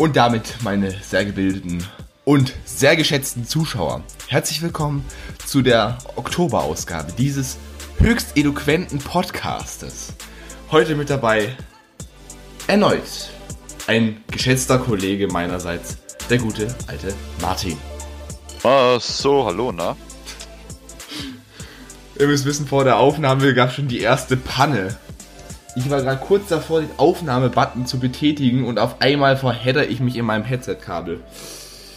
Und damit, meine sehr gebildeten und sehr geschätzten Zuschauer, herzlich willkommen zu der Oktoberausgabe dieses höchst eloquenten Podcastes. Heute mit dabei erneut ein geschätzter Kollege meinerseits, der gute alte Martin. Ah, so, hallo, na? Ihr müsst wissen, vor der Aufnahme gab es schon die erste Panne. Ich war gerade kurz davor, den Aufnahmebutton zu betätigen und auf einmal verhedder ich mich in meinem Headset-Kabel.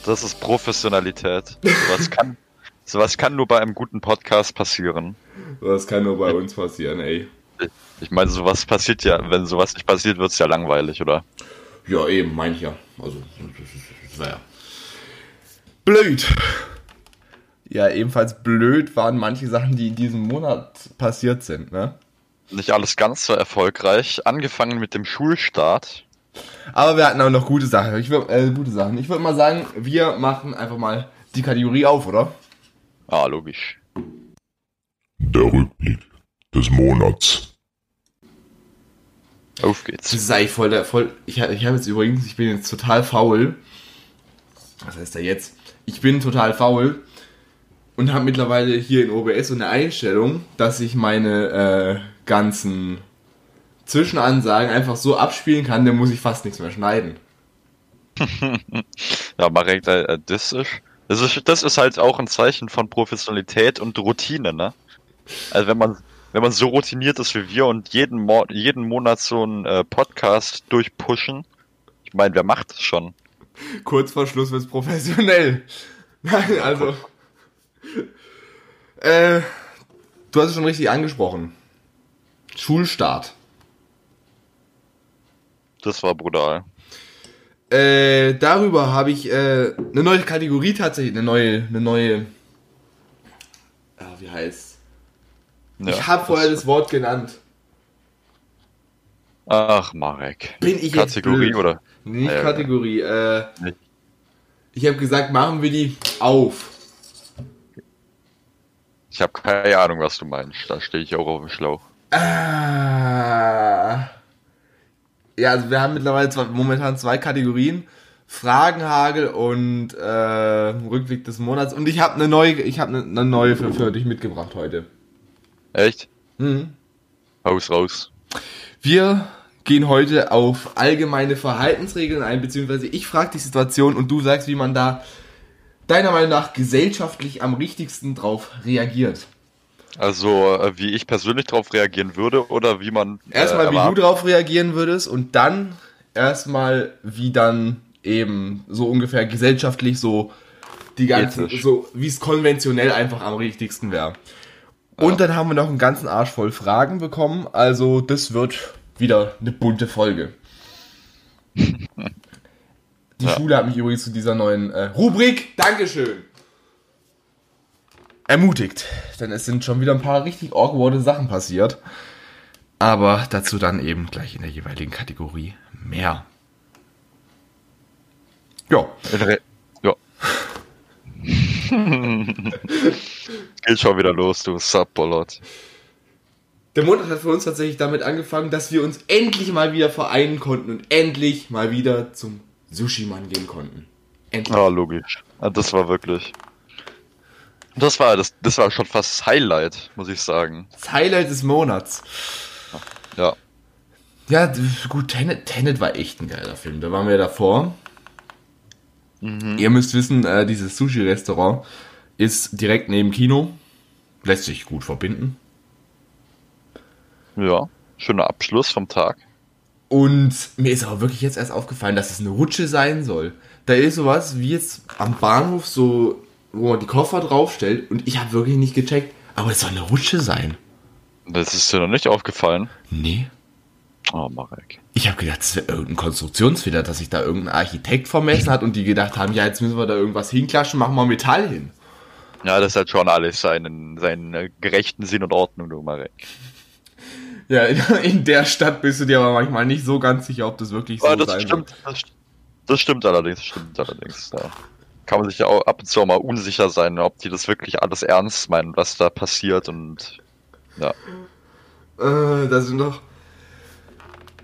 Das ist Professionalität. Sowas kann, sowas kann nur bei einem guten Podcast passieren. Das kann nur bei uns passieren, ey. Ich meine, sowas passiert ja, wenn sowas nicht passiert, wird es ja langweilig, oder? Ja, eben, meine ich ja. Also, das war ja blöd. Ja, ebenfalls blöd waren manche Sachen, die in diesem Monat passiert sind, ne? Nicht alles ganz so erfolgreich. Angefangen mit dem Schulstart. Aber wir hatten auch noch gute Sachen. Ich würd, äh, gute Sachen. Ich würde mal sagen, wir machen einfach mal die Kategorie auf, oder? Ah, logisch. Der Rückblick des Monats. Auf geht's. Das ist eigentlich voll der, voll, ich, ich habe jetzt übrigens, ich bin jetzt total faul. Was heißt da jetzt? Ich bin total faul und habe mittlerweile hier in OBS so eine Einstellung, dass ich meine äh, ganzen Zwischenansagen einfach so abspielen kann, dann muss ich fast nichts mehr schneiden. Ja, Marek, äh, das ist, das ist, das ist halt auch ein Zeichen von Professionalität und Routine, ne? Also wenn man, wenn man so routiniert ist wie wir und jeden, Mo jeden Monat so einen äh, Podcast durchpushen, ich meine, wer macht das schon? Kurz vor Schluss wird's professionell. Nein, also. Äh, du hast es schon richtig angesprochen. Schulstart. Das war brutal. Äh, darüber habe ich äh, eine neue Kategorie tatsächlich, eine neue, eine neue. Ah, wie heißt? Ja, ich habe vorher das- Wort genannt. Ach, Marek. Bin ich jetzt Kategorie blöd? oder? Nicht ja. Kategorie. Äh, Nicht. ich habe gesagt, machen wir die auf. Ich habe keine Ahnung, was du meinst. Da stehe ich auch auf dem Schlauch. Ah. Ja, also wir haben mittlerweile zwei, momentan zwei Kategorien. Fragenhagel und äh, Rückblick des Monats. Und ich habe eine neue, ich habe eine, eine neue für, für dich mitgebracht heute. Echt? Mhm. Haus raus. Wir gehen heute auf allgemeine Verhaltensregeln ein, beziehungsweise ich frage die Situation und du sagst, wie man da deiner Meinung nach gesellschaftlich am richtigsten drauf reagiert. Also, äh, wie ich persönlich darauf reagieren würde oder wie man. Erstmal, äh, wie erwartet- du darauf reagieren würdest und dann erstmal, wie dann eben so ungefähr gesellschaftlich so die ganzen, Ethisch. so wie es konventionell einfach am richtigsten wäre. Und dann haben wir noch einen ganzen Arsch voll Fragen bekommen, also das wird wieder eine bunte Folge. Die Ja. Schule hat mich übrigens zu dieser neuen äh, Rubrik, Dankeschön, ermutigt. Denn es sind schon wieder ein paar richtig awkwarde Sachen passiert. Aber dazu dann eben gleich in der jeweiligen Kategorie mehr. Ja, ja. Geht schon wieder los, du Subbollot. der Monat hat für uns tatsächlich damit angefangen, dass wir uns endlich mal wieder vereinen konnten und endlich mal wieder zum Sushi-Mann gehen konnten. Endlich. Ja, logisch. Ja, Das war wirklich. Das war das, das war schon fast das Highlight, muss ich sagen. Das Highlight des Monats. Ja. Ja, gut, Tenet, Tenet war echt ein geiler Film. Da waren wir davor. Ihr müsst wissen, äh, dieses Sushi-Restaurant ist direkt neben Kino. Lässt sich gut verbinden. Ja. Schöner Abschluss vom Tag. Und mir ist aber wirklich jetzt erst aufgefallen, dass es eine Rutsche sein soll. Da ist sowas wie jetzt am Bahnhof so, wo man die Koffer draufstellt und ich habe wirklich nicht gecheckt, aber es soll eine Rutsche sein. Das ist dir noch nicht aufgefallen. Nee. Oh, Marek. Ich habe gedacht, das wäre irgendein Konstruktionsfehler, dass sich da irgendein Architekt vermessen hat und die gedacht haben, ja, jetzt müssen wir da irgendwas hinklatschen, machen wir Metall hin. Ja, das hat schon alles seinen, seinen gerechten Sinn und Ordnung, du Marek. Ja, in, in der Stadt bist du dir aber manchmal nicht so ganz sicher, ob das wirklich so Ja, das sein stimmt. Das, das stimmt allerdings, das stimmt allerdings. Ja. Kann man sich ja auch ab und zu auch mal unsicher sein, ob die das wirklich alles ernst meinen, was da passiert und ja. Äh, da sind doch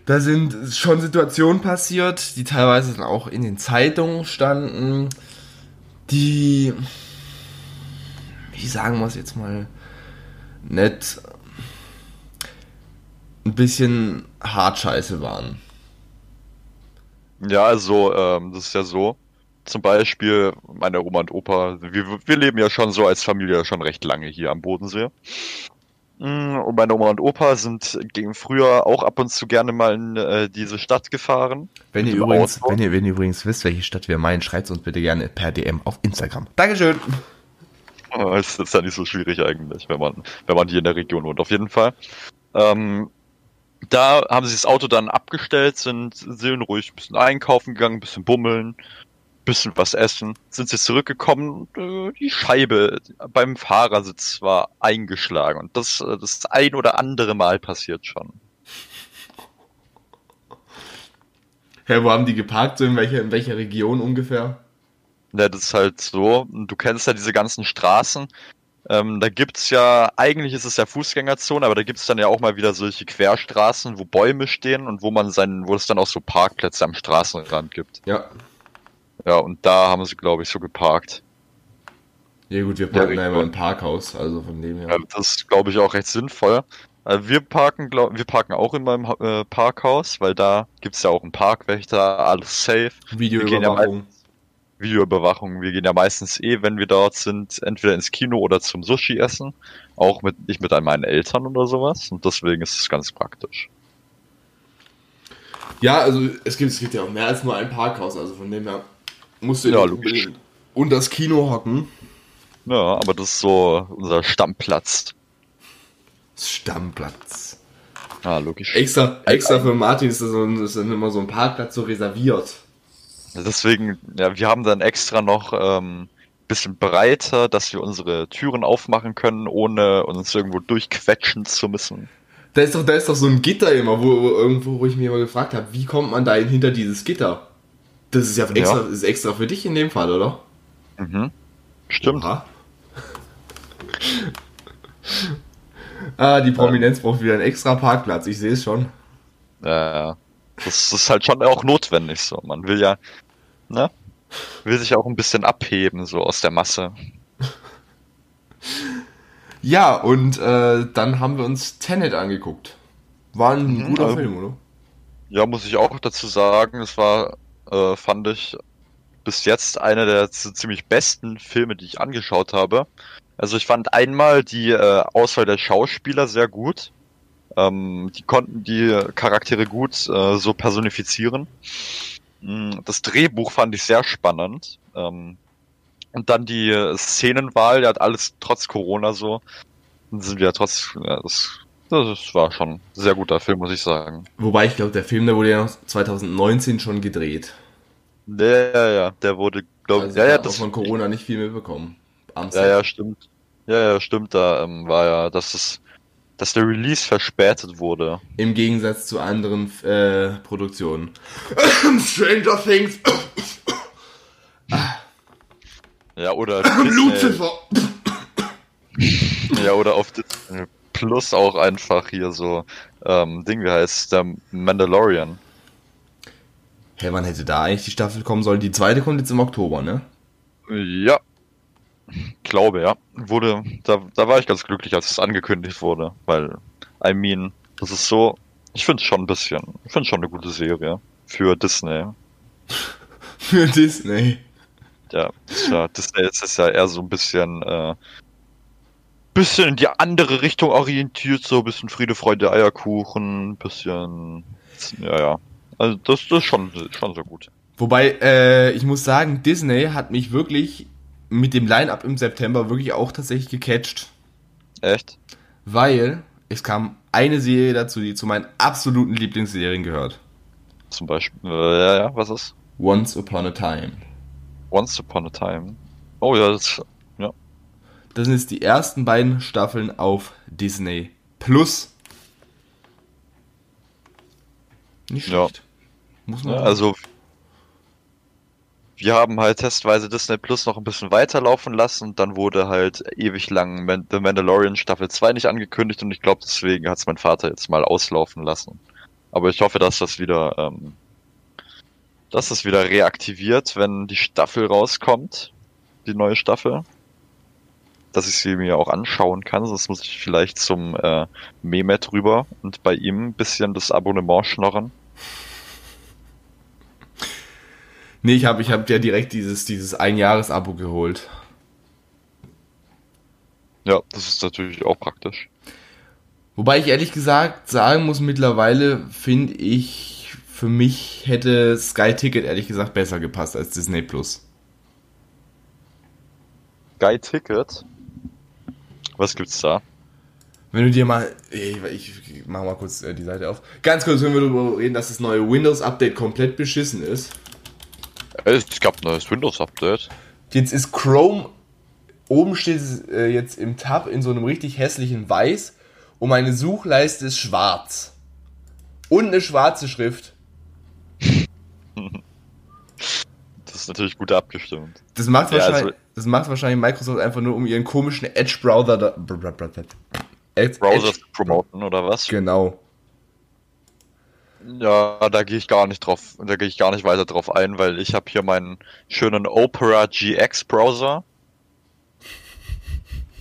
Da sind schon Situationen passiert, die teilweise dann auch in den Zeitungen standen, die, wie sagen wir es jetzt mal, nett ein bisschen hart scheiße waren. Ja, also, ähm, das ist ja so. Zum Beispiel, meine Oma und Opa, wir, wir leben ja schon so als Familie schon recht lange hier am Bodensee. Mm, Und meine Oma und Opa sind gegen früher auch ab und zu gerne mal in äh, diese Stadt gefahren. Wenn ihr, übrigens, wenn, ihr, wenn ihr übrigens wisst, welche Stadt wir meinen, schreibt uns bitte gerne per DM auf Instagram. Dankeschön. Es ist ja nicht so schwierig eigentlich, wenn man, wenn man hier in der Region wohnt, auf jeden Fall. Ähm, da haben sie das Auto dann abgestellt, sind schön ruhig ein bisschen einkaufen gegangen, ein bisschen bummeln, bisschen was essen, sind sie zurückgekommen und äh, die Scheibe beim Fahrersitz war eingeschlagen und das äh, das ein oder andere Mal passiert schon. Hä, wo haben die geparkt? So in welcher, in welcher Region ungefähr? Ja, das ist halt so. Du kennst ja diese ganzen Straßen. Ähm, da gibt's ja, eigentlich ist es ja Fußgängerzone, aber da gibt's dann ja auch mal wieder solche Querstraßen, wo Bäume stehen und wo man seinen, wo es dann auch so Parkplätze am Straßenrand gibt. Ja. Ja, und da haben sie, glaube ich, so geparkt. Ja gut, wir parken Ja, immer im Parkhaus, also von dem her. Ja, das ist, glaube ich, auch recht sinnvoll. Äh, Wir parken, glaub, wir parken auch in meinem äh, Parkhaus, weil da gibt's ja auch einen Parkwächter, alles safe. Videoüberwachung. Videoüberwachung. Wir gehen ja meistens eh, wenn wir dort sind, entweder ins Kino oder zum Sushi essen. Auch mit, nicht mit meinen Eltern oder sowas. Und deswegen ist es ganz praktisch. Ja, also es gibt, es gibt ja auch mehr als nur ein Parkhaus, also von dem her musst du Ja, logisch. und das Kino hocken. Ja, aber das ist so unser Stammplatz. Stammplatz. Ja, logisch. Extra, extra für Martin ist das, so ist dann immer so ein Parkplatz so reserviert. Deswegen, ja, wir haben dann extra noch ähm, bisschen breiter, dass wir unsere Türen aufmachen können, ohne uns irgendwo durchquetschen zu müssen. Da ist doch, da ist doch so ein Gitter immer, wo, wo irgendwo, wo ich mich immer gefragt habe, wie kommt man da hinter dieses Gitter? Das ist ja extra, Ja. ist extra für dich in dem Fall, oder? Mhm. Stimmt. Ah, die Prominenz braucht wieder einen extra Parkplatz, ich sehe es schon. Äh, das ist halt schon auch notwendig so. Man will ja, ne? Will sich auch ein bisschen abheben, so aus der Masse. Ja, und äh, dann haben wir uns Tenet angeguckt. War ein Mhm, guter also- Film, oder? Ja, muss ich auch dazu sagen, es war, äh, fand ich, bis jetzt einer der ziemlich besten Filme, die ich angeschaut habe. Also ich fand einmal die äh, Auswahl der Schauspieler sehr gut. Ähm, die konnten die Charaktere gut äh, so personifizieren. Mm, Das Drehbuch fand ich sehr spannend. Ähm, und dann die Szenenwahl, der hat alles trotz Corona so. Dann sind wir trotz, ja, das, das war schon ein sehr guter Film, muss ich sagen. Wobei ich glaube, der Film, der wurde ja noch 2019 schon gedreht. Ja, ja, ja, der wurde, glaube Also ich, ja, ich ja, auch das, von Corona nicht viel mitbekommen. Am ja, ja, stimmt. Ja, ja, stimmt, da ähm, war ja, dass es, dass der Release verspätet wurde. Im Gegensatz zu anderen äh, Produktionen. Stranger Things. Ja, oder Lucifer. ja, oder auf Disney Plus auch einfach hier so, ähm, Ding, wie heißt der Mandalorian. Hey, wann hätte da eigentlich die Staffel kommen sollen? Die zweite kommt jetzt im Oktober, ne? Ja. Glaube, ja. Wurde, da, da war ich ganz glücklich, als es angekündigt wurde, weil, I mean, das ist so, ich finde schon ein bisschen, ich finde schon eine gute Serie für Disney. Für Disney. Ja, ja, Disney ist es ja eher so ein bisschen, äh, bisschen in die andere Richtung orientiert, so ein bisschen Friede, Freude, Eierkuchen, bisschen, ja, ja. Also das, das ist schon, schon so gut. Wobei, äh, ich muss sagen, Disney hat mich wirklich mit dem Line-Up im September wirklich auch tatsächlich gecatcht. Echt? Weil es kam eine Serie dazu, die zu meinen absoluten Lieblingsserien gehört. Zum Beispiel, äh, ja, ja, was ist? Once Upon a Time. Once Upon a Time. Oh ja, das, ja. Das sind jetzt die ersten beiden Staffeln auf Disney Plus. Nicht Ja. schlecht. Muss man Ja, also wir haben halt testweise Disney Plus noch ein bisschen weiterlaufen lassen und dann wurde halt ewig lang Man The Mandalorian Staffel 2 nicht angekündigt und ich glaube deswegen hat es mein Vater jetzt mal auslaufen lassen. Aber ich hoffe, dass das wieder, ähm, dass das wieder reaktiviert, wenn die Staffel rauskommt. Die neue Staffel. Dass ich sie mir auch anschauen kann. Sonst muss ich vielleicht zum äh, Mehmet rüber und bei ihm ein bisschen das Abonnement schnorren. Nee, ich habe ich hab ja direkt dieses, dieses Ein-Jahres-Abo geholt. Ja, das ist natürlich auch praktisch. Wobei ich ehrlich gesagt sagen muss, mittlerweile finde ich, für mich hätte Sky Ticket ehrlich gesagt besser gepasst als Disney Plus. Sky Ticket? Was gibt's da? Wenn du dir mal, ich, ich mach mal kurz äh, die Seite auf. Ganz kurz, wenn wir darüber reden, dass das neue Windows Update komplett beschissen ist. Es gab ein neues Windows Update. Jetzt ist Chrome, oben steht es äh, jetzt im Tab in so einem richtig hässlichen Weiß und meine Suchleiste ist schwarz. Und eine schwarze Schrift. Ist natürlich gut abgestimmt. Das macht, Ja, wahrscheinlich, also- das macht wahrscheinlich Microsoft einfach nur, um ihren komischen Edge-Browser da, Edge, Browser zu promoten oder was? Genau. Ja, da gehe ich gar nicht drauf, da gehe ich gar nicht weiter drauf ein, weil ich habe hier meinen schönen Opera GX Browser.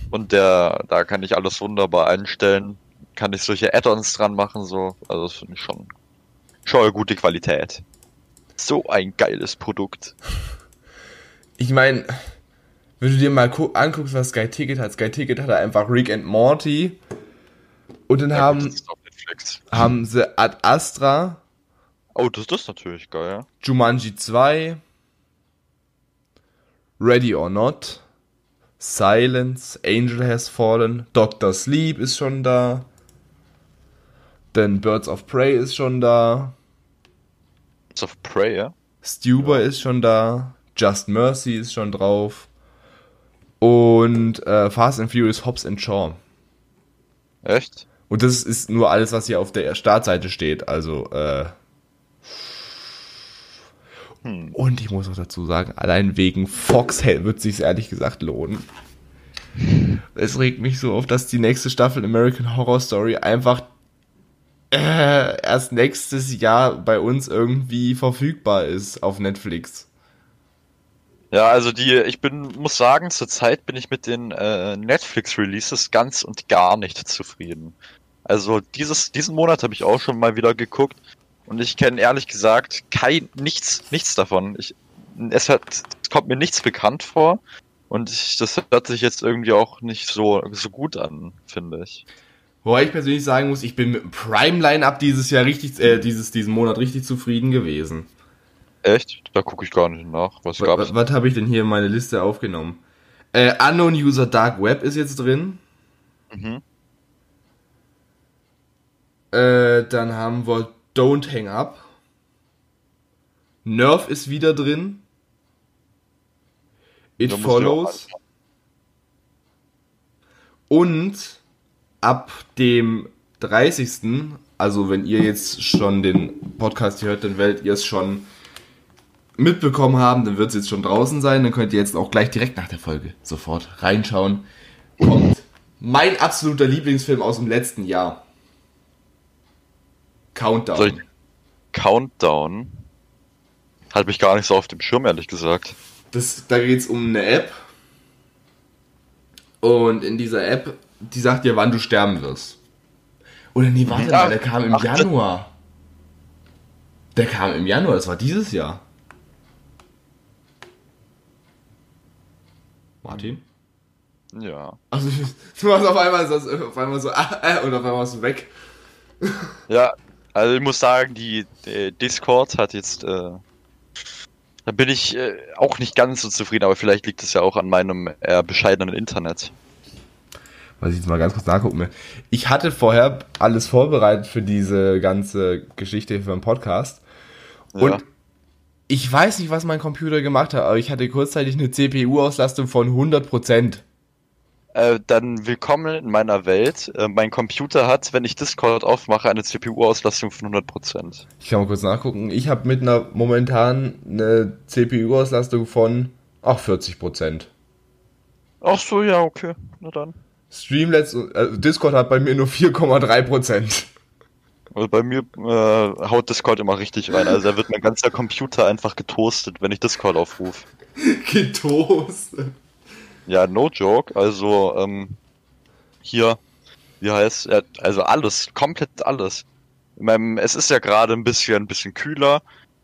Und der, da kann ich alles wunderbar einstellen. Kann ich solche Add-ons dran machen, so. Also das finde ich schon, schon eine gute Qualität. So ein geiles Produkt. Ich meine, wenn du dir mal gu- anguckst, was Sky Ticket hat, Sky Ticket hat einfach Rick and Morty. Und dann Ja, haben, haben sie Ad Astra, Oh, das, das ist natürlich geil. Jumanji 2, Ready or Not, Silence, Angel Has Fallen, Doctor Sleep ist schon da, dann Birds of Prey ist schon da, It's of Prey, ja? Stuber ist schon da, Just Mercy ist schon drauf und äh, Fast and Furious Hobbs and Shaw. Echt? Und das ist nur alles, was hier auf der Startseite steht. Also, äh. Hm. Und ich muss auch dazu sagen, allein wegen Foxhell wird sich ehrlich gesagt lohnen. Es regt mich so auf, dass die nächste Staffel American Horror Story einfach äh, erst nächstes Jahr bei uns irgendwie verfügbar ist auf Netflix. Ja, also die, ich bin, muss sagen, zurzeit bin ich mit den äh, Netflix-Releases ganz und gar nicht zufrieden. Also dieses, diesen Monat habe ich auch schon mal wieder geguckt und ich kenne ehrlich gesagt kein, nichts, nichts davon. Ich, es hat, es kommt mir nichts bekannt vor und ich, das hört sich jetzt irgendwie auch nicht so, so gut an, finde ich. Wobei ich persönlich sagen muss, ich bin mit dem Prime Line-Up dieses Jahr richtig, äh, dieses, diesen Monat richtig zufrieden gewesen. Echt? Da gucke ich gar nicht nach. Was gab's? was habe ich denn hier in meine Liste aufgenommen? Äh, Unknown User Dark Web ist jetzt drin. Mhm. Äh, dann haben wir Don't Hang Up. Nerf ist wieder drin. It Da Follows. Und ab dem 30. Also wenn ihr jetzt schon den Podcast hört, dann werdet ihr es schon mitbekommen haben, dann wird es jetzt schon draußen sein. Dann könnt ihr jetzt auch gleich direkt nach der Folge sofort reinschauen. Kommt mein absoluter Lieblingsfilm aus dem letzten Jahr. Countdown. Countdown. Hat mich gar nicht so auf dem Schirm, ehrlich gesagt. Das, da geht es um eine App. Und in dieser App, die sagt dir, wann du sterben wirst. Oder nee, warte Ach, mal, der kam im ach, Januar. Der kam im Januar, das war dieses Jahr. Martin? Ja. Also, du warst auf einmal so, auf einmal so, äh, und auf einmal warst du weg. Ja, also ich muss sagen, die, äh, Discord hat jetzt, äh, da bin ich äh, auch nicht ganz so zufrieden, aber vielleicht liegt es ja auch an meinem eher bescheidenen Internet. Was ich jetzt mal ganz kurz nachgucken will. Ich hatte vorher alles vorbereitet für diese ganze Geschichte für den Podcast. Und Ja. ich weiß nicht, was mein Computer gemacht hat, aber ich hatte kurzzeitig eine CPU-Auslastung von 100%. Äh, dann willkommen in meiner Welt. Äh, mein Computer hat, wenn ich Discord aufmache, eine CPU-Auslastung von 100%. Ich kann mal kurz nachgucken. Ich habe mit einer momentan eine CPU-Auslastung von ach, 40%. Ach so, ja, okay. Na dann. Streamlets, also Discord hat bei mir nur 4,3%. Also bei mir äh, haut Discord immer richtig rein. Also da wird mein ganzer Computer einfach getoastet, wenn ich Discord aufrufe. Getoastet. Ja, no joke. Also ähm, hier, wie heißt, also alles, komplett alles. Ich mein, es ist ja gerade ein bisschen, ein bisschen kühler.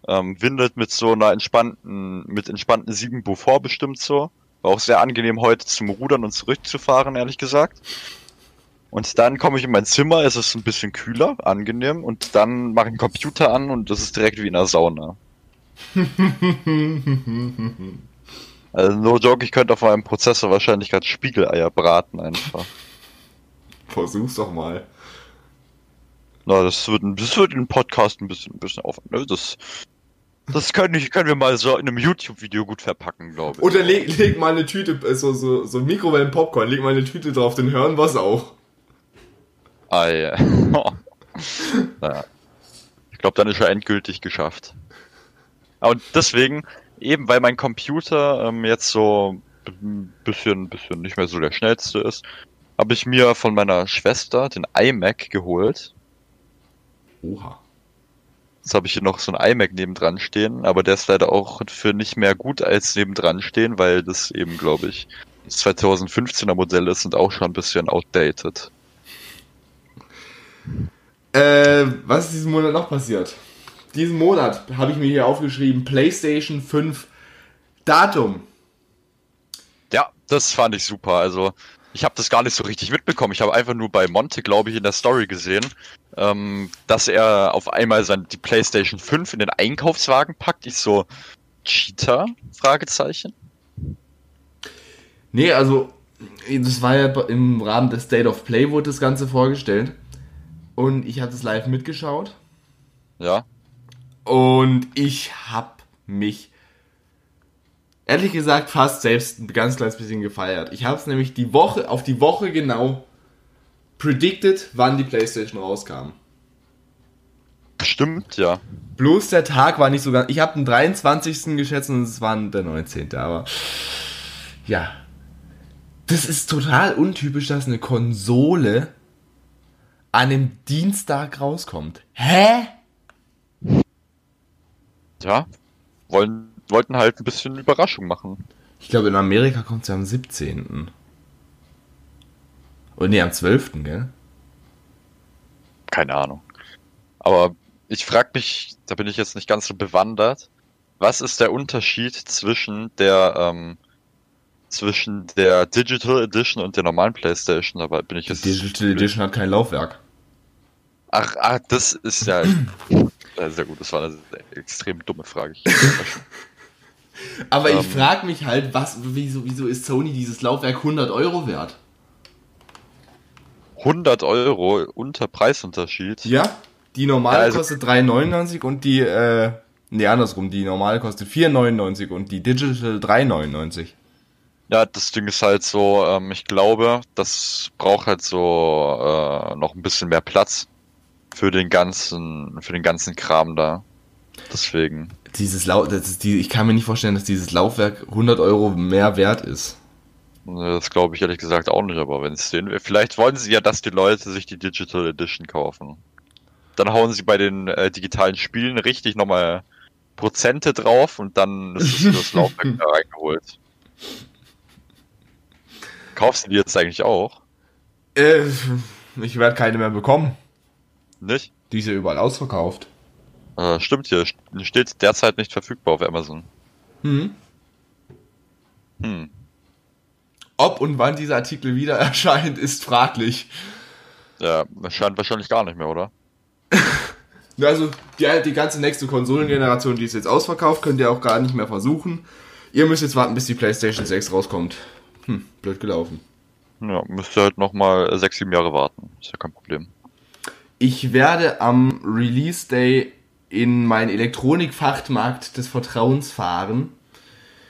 Ähm, windet mit so einer entspannten, mit entspannten 7 Beaufort bestimmt so. War auch sehr angenehm heute zum Rudern und zurückzufahren, ehrlich gesagt. Und dann komme ich in mein Zimmer, es ist ein bisschen kühler, angenehm, und dann mache ich den Computer an und das ist direkt wie in der Sauna. also no joke, ich könnte auf meinem Prozessor wahrscheinlich gerade Spiegeleier braten einfach. Versuch's doch mal. Na, das wird, das wird in den Podcast ein bisschen, ein bisschen auf. Ne? Das, das können, ich, können wir mal so in einem YouTube-Video gut verpacken, glaube ich. Oder leg, leg mal eine Tüte, äh, so, so, so Mikrowellen-Popcorn, leg mal eine Tüte drauf, dann hören wir's auch. Ah, ja. naja. Ich glaube, dann ist er endgültig geschafft. Und deswegen, eben weil mein Computer ähm, jetzt so ein bisschen, bisschen nicht mehr so der schnellste ist, habe ich mir von meiner Schwester den iMac geholt. Oha. Jetzt habe ich hier noch so ein iMac nebendran stehen, aber der ist leider auch für nicht mehr gut als nebendran stehen, weil das eben, glaube ich, das 2015er Modell ist und auch schon ein bisschen outdated. Äh, was ist diesen Monat noch passiert? Diesen Monat habe ich mir hier aufgeschrieben, PlayStation 5 Datum. Ja, das fand ich super. Also ich habe das gar nicht so richtig mitbekommen. Ich habe einfach nur bei Monte, glaube ich, in der Story gesehen, ähm, dass er auf einmal sein, die PlayStation 5 in den Einkaufswagen packt. Ich so, Cheater? Fragezeichen. Nee, also, das war ja im Rahmen des State of Play wurde das Ganze vorgestellt. Und ich habe das live mitgeschaut. Ja. Und ich habe mich ehrlich gesagt fast selbst ein ganz kleines bisschen gefeiert. Ich habe es nämlich die Woche auf die Woche genau predicted, wann die PlayStation rauskam. Stimmt, ja. Bloß der Tag war nicht so ganz. Ich habe den 23. geschätzt und es war der 19. Aber ja. Das ist total untypisch, dass eine Konsole an einem Dienstag rauskommt. Hä? Ja. Wollen, wollten halt ein bisschen Überraschung machen. Ich glaube, in Amerika kommt sie am 17. Oder nee, am 12. gell? Keine Ahnung. Aber ich frag mich, da bin ich jetzt nicht ganz so bewandert, was ist der Unterschied zwischen der ähm, zwischen der Digital Edition und der normalen PlayStation? Aber bin ich Die jetzt Digital Edition hat kein Laufwerk. Ach, ach, das ist ja sehr gut. Das war eine extrem dumme Frage. Aber ich Ähm. frage mich halt, was, wieso, wieso ist Sony dieses Laufwerk 100 Euro wert? 100 Euro unter Preisunterschied. Ja, die normale Ja, also- kostet 3,99 und die, äh, nee, andersrum, die normale kostet 4,99 und die Digital 3,99. Ja, das Ding ist halt so, ähm, ich glaube, das braucht halt so äh, noch ein bisschen mehr Platz für den ganzen, für den ganzen Kram da. Deswegen. Dieses Lau das ist die, ich kann mir nicht vorstellen, dass dieses Laufwerk 100 Euro mehr wert ist. Das glaube ich ehrlich gesagt auch nicht, aber wenn es den. Vielleicht wollen sie ja, dass die Leute sich die Digital Edition kaufen. Dann hauen sie bei den äh, digitalen Spielen richtig nochmal Prozente drauf und dann ist es für das Laufwerk da reingeholt. Kaufst du die jetzt eigentlich auch? Äh, ich werde keine mehr bekommen. Nicht? Die ist ja überall ausverkauft. Äh, stimmt hier, st- steht derzeit nicht verfügbar auf Amazon. Hm. Hm. Ob und wann dieser Artikel wieder erscheint, ist fraglich. Ja, das scheint wahrscheinlich gar nicht mehr, oder? Also die, die ganze nächste Konsolengeneration, die ist jetzt ausverkauft, könnt ihr auch gar nicht mehr versuchen. Ihr müsst jetzt warten, bis die PlayStation 6 rauskommt. Hm, blöd gelaufen. Ja, müsst ihr halt nochmal sechs, sieben Jahre warten. Ist ja kein Problem. Ich werde am Release Day in meinen Elektronikfachmarkt des Vertrauens fahren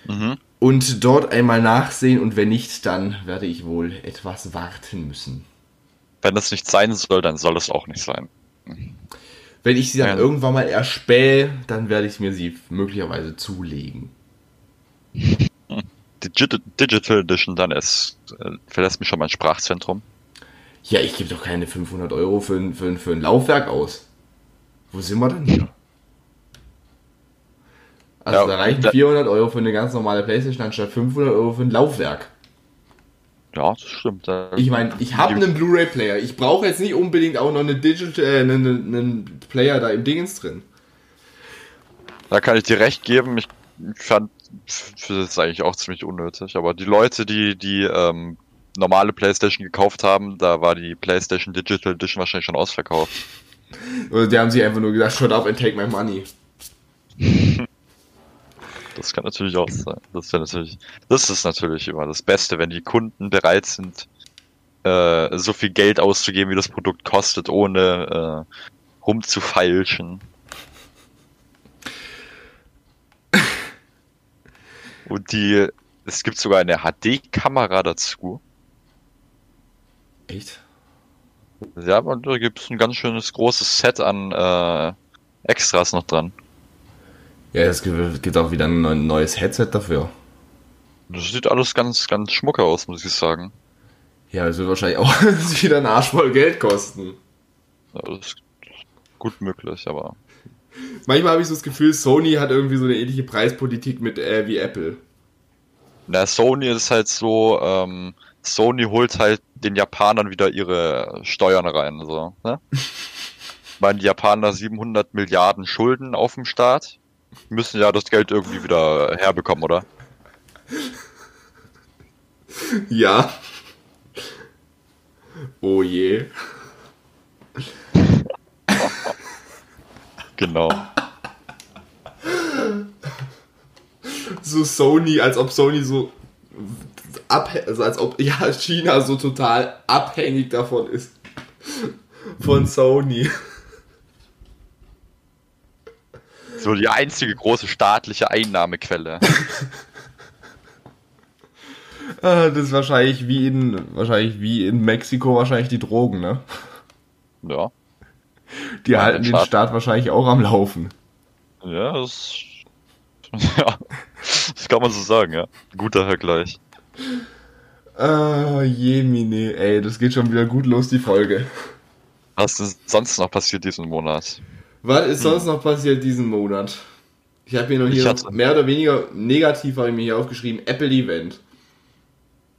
Mhm. und dort einmal nachsehen und wenn nicht, dann werde ich wohl etwas warten müssen. Wenn das nicht sein soll, dann soll es auch nicht sein. Wenn ich sie dann Ja. irgendwann mal erspähe, dann werde ich mir sie möglicherweise zulegen. Digital, Digital Edition, dann ist, äh, verlässt mich schon mein Sprachzentrum. Ja, ich gebe doch keine 500 Euro für, für, für ein Laufwerk aus. Wo sind wir denn hier? Also Ja, da reichen da- 400 Euro für eine ganz normale Playstation anstatt 500 Euro für ein Laufwerk. Ja, das stimmt. Ich meine, ich habe einen Blu-ray-Player. Ich brauche jetzt nicht unbedingt auch noch eine Digital, äh, einen, einen Player da im Dingens drin. Da kann ich dir recht geben. Ich fand das eigentlich auch ziemlich unnötig. Aber die Leute, die die ähm, normale PlayStation gekauft haben, da war die PlayStation Digital Edition wahrscheinlich schon ausverkauft. Oder die haben sich einfach nur gesagt, shut up and take my money. Das kann natürlich auch sein. Das natürlich, das ist natürlich immer das Beste, wenn die Kunden bereit sind, äh, so viel Geld auszugeben, wie das Produkt kostet, ohne äh, rumzufeilschen. Und die, es gibt sogar eine HD-Kamera dazu. Echt? Ja, und da gibt es ein ganz schönes großes Set an äh, Extras noch dran. Ja, es gibt auch wieder ein neu- neues Headset dafür. Das sieht alles ganz, ganz schmucker aus, muss ich sagen. Ja, das wird wahrscheinlich auch wieder ein Arsch voll Geld kosten. Ja, das ist gut möglich, aber Manchmal habe ich so das Gefühl, Sony hat irgendwie so eine ähnliche Preispolitik mit äh, wie Apple. Na, Sony ist halt so, ähm, Sony holt halt den Japanern wieder ihre Steuern rein, so, ne? Weil die Japaner 700 Milliarden Schulden auf dem Staat, müssen ja das Geld irgendwie wieder herbekommen, oder? Ja. Oh je. Genau. So Sony, als ob Sony so ab, also als ob ja China so total abhängig davon ist. Von Sony. So die einzige große staatliche Einnahmequelle. Ah, Das ist wahrscheinlich wie in wahrscheinlich wie in Mexiko wahrscheinlich die Drogen, ne? Ja. Die Ja, halten den Staat. Staat wahrscheinlich auch am Laufen. Ja, das. Ja, das kann man so sagen, ja. Guter Vergleich. Ah, jemine, ey, das geht schon wieder gut los, die Folge. Was ist sonst noch passiert diesen Monat? Was ist sonst noch passiert diesen Monat? Ich habe mir noch hier hatte- mehr oder weniger negativ habe ich mir hier aufgeschrieben, Apple Event.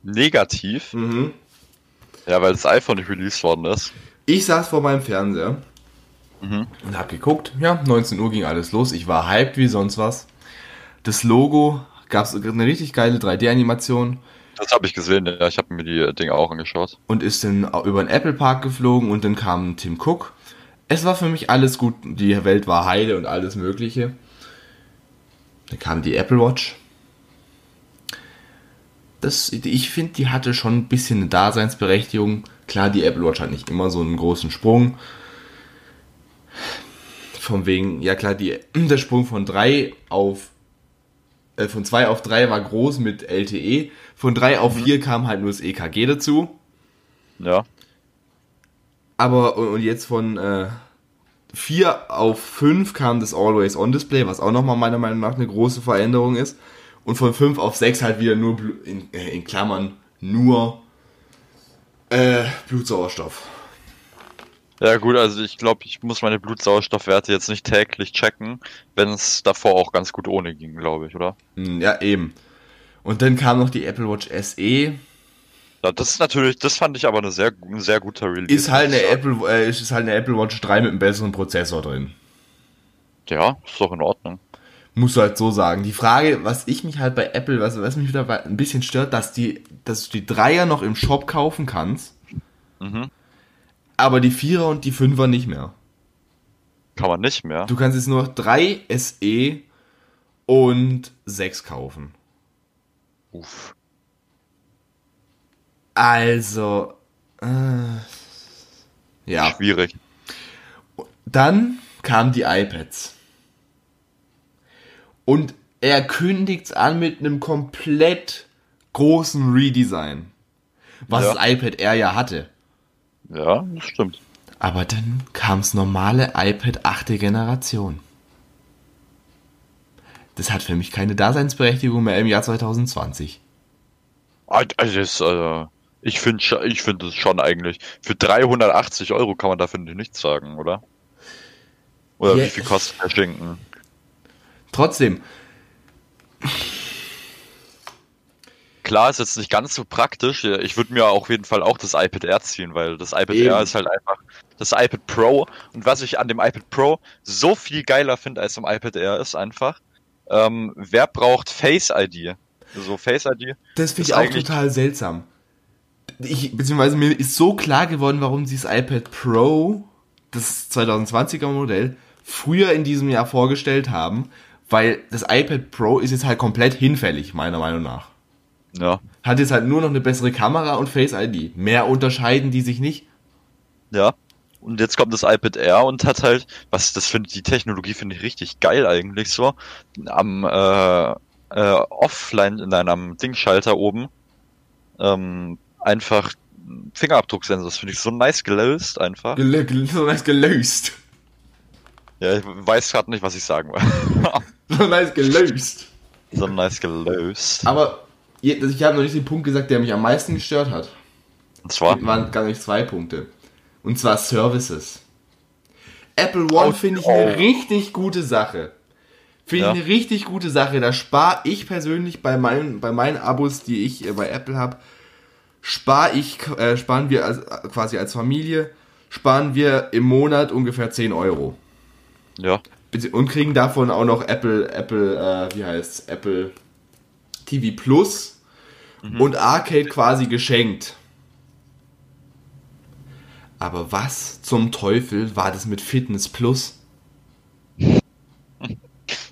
Negativ? Mhm. Ja, weil das iPhone nicht released worden ist. Ich saß vor meinem Fernseher Mhm. und hab geguckt. Ja, 19 Uhr ging alles los. Ich war hyped wie sonst was. Das Logo gab es eine richtig geile 3D-Animation Das habe ich gesehen, ja. Ich habe mir die Dinge auch angeschaut. und ist dann über den Apple Park geflogen und dann kam Tim Cook. Es war für mich alles gut. Die Welt war heile und alles Mögliche. Dann kam die Apple Watch. Das, ich finde, die hatte schon ein bisschen eine Daseinsberechtigung. Klar, die Apple Watch hat nicht immer so einen großen Sprung. Von wegen, ja klar, die, der Sprung von 3 auf äh, von 2 auf 3 war groß mit LTE. Von 3 auf 4 kam halt nur das EKG dazu. Ja. Aber und jetzt von äh, 4 auf 5 kam das Always On Display, was auch nochmal meiner Meinung nach eine große Veränderung ist. Und von 5 auf 6 halt wieder nur in, äh, in Klammern nur äh, Blutsauerstoff. Ja gut, also ich glaube, ich muss meine Blutsauerstoffwerte jetzt nicht täglich checken, wenn es davor auch ganz gut ohne ging, glaube ich, oder? Hm, Ja, eben. Und dann kam noch die Apple Watch SE. Ja, das ist natürlich, das fand ich aber eine sehr, ein sehr guter Release. Ist halt eine muss Apple, äh, ist halt eine Apple Watch 3 mit einem besseren Prozessor drin. Ja, ist doch in Ordnung. Musst du halt so sagen. Die Frage, was ich mich halt bei Apple, was, was mich wieder ein bisschen stört, dass die, dass du die Dreier noch im Shop kaufen kannst, Mhm. Aber die Vierer und die Fünfer nicht mehr. Kann man nicht mehr. Du kannst jetzt nur noch 3 SE und 6 kaufen. Uff. Also, äh, ja. Schwierig. Dann kamen die iPads. Und er kündigt's an mit einem komplett großen Redesign. Was Ja. das iPad Air ja hatte. Ja, das stimmt. Aber dann kam's normale iPad 8. Generation. Das hat für mich keine Daseinsberechtigung mehr im Jahr 2020. Ah, Also das, äh, ich finde ich finde es schon eigentlich. Für 380 Euro kann man dafür nichts sagen, oder? Oder Ja. wie viel kostet der Schinken? Trotzdem, Klar, ist jetzt nicht ganz so praktisch. Ich würde mir auf jeden Fall auch das iPad Air ziehen, weil das iPad Eben. Air ist halt einfach das iPad Pro. Und was ich an dem iPad Pro so viel geiler finde als am iPad Air ist einfach, ähm, wer braucht Face ID? So Face ID. das finde ich auch total seltsam. Ich, beziehungsweise mir ist so klar geworden, warum sie das iPad Pro, das 2020er Modell, früher in diesem Jahr vorgestellt haben, weil das iPad Pro ist jetzt halt komplett hinfällig, meiner Meinung nach. Ja. Hat jetzt halt nur noch eine bessere Kamera und Face ID. Mehr unterscheiden die sich nicht. Ja. Und jetzt kommt das iPad Air und hat halt, was das finde die Technologie finde ich richtig geil eigentlich so. Am äh, äh, Offline in einem Dingschalter oben ähm, einfach Fingerabdrucksensor. Das finde ich so nice gelöst einfach. Gel so nice gelöst. Ja, ich weiß gerade nicht, was ich sagen will. So nice gelöst. so nice gelöst. Aber ich habe noch nicht den Punkt gesagt, der mich am meisten gestört hat. Und zwar, waren gar nicht zwei Punkte. Und zwar Services. Apple One Oh, finde ich oh. eine richtig gute Sache. Finde Ja. ich eine richtig gute Sache. Da spare ich persönlich bei meinen, bei meinen Abos, die ich äh, bei Apple habe, spare ich, äh, sparen wir als, quasi als Familie, sparen wir im Monat ungefähr 10 Euro. ja. Und kriegen davon auch noch Apple, Apple, äh, wie heißt Apple TV Plus und Arcade quasi geschenkt. Aber was zum Teufel war das mit Fitness Plus?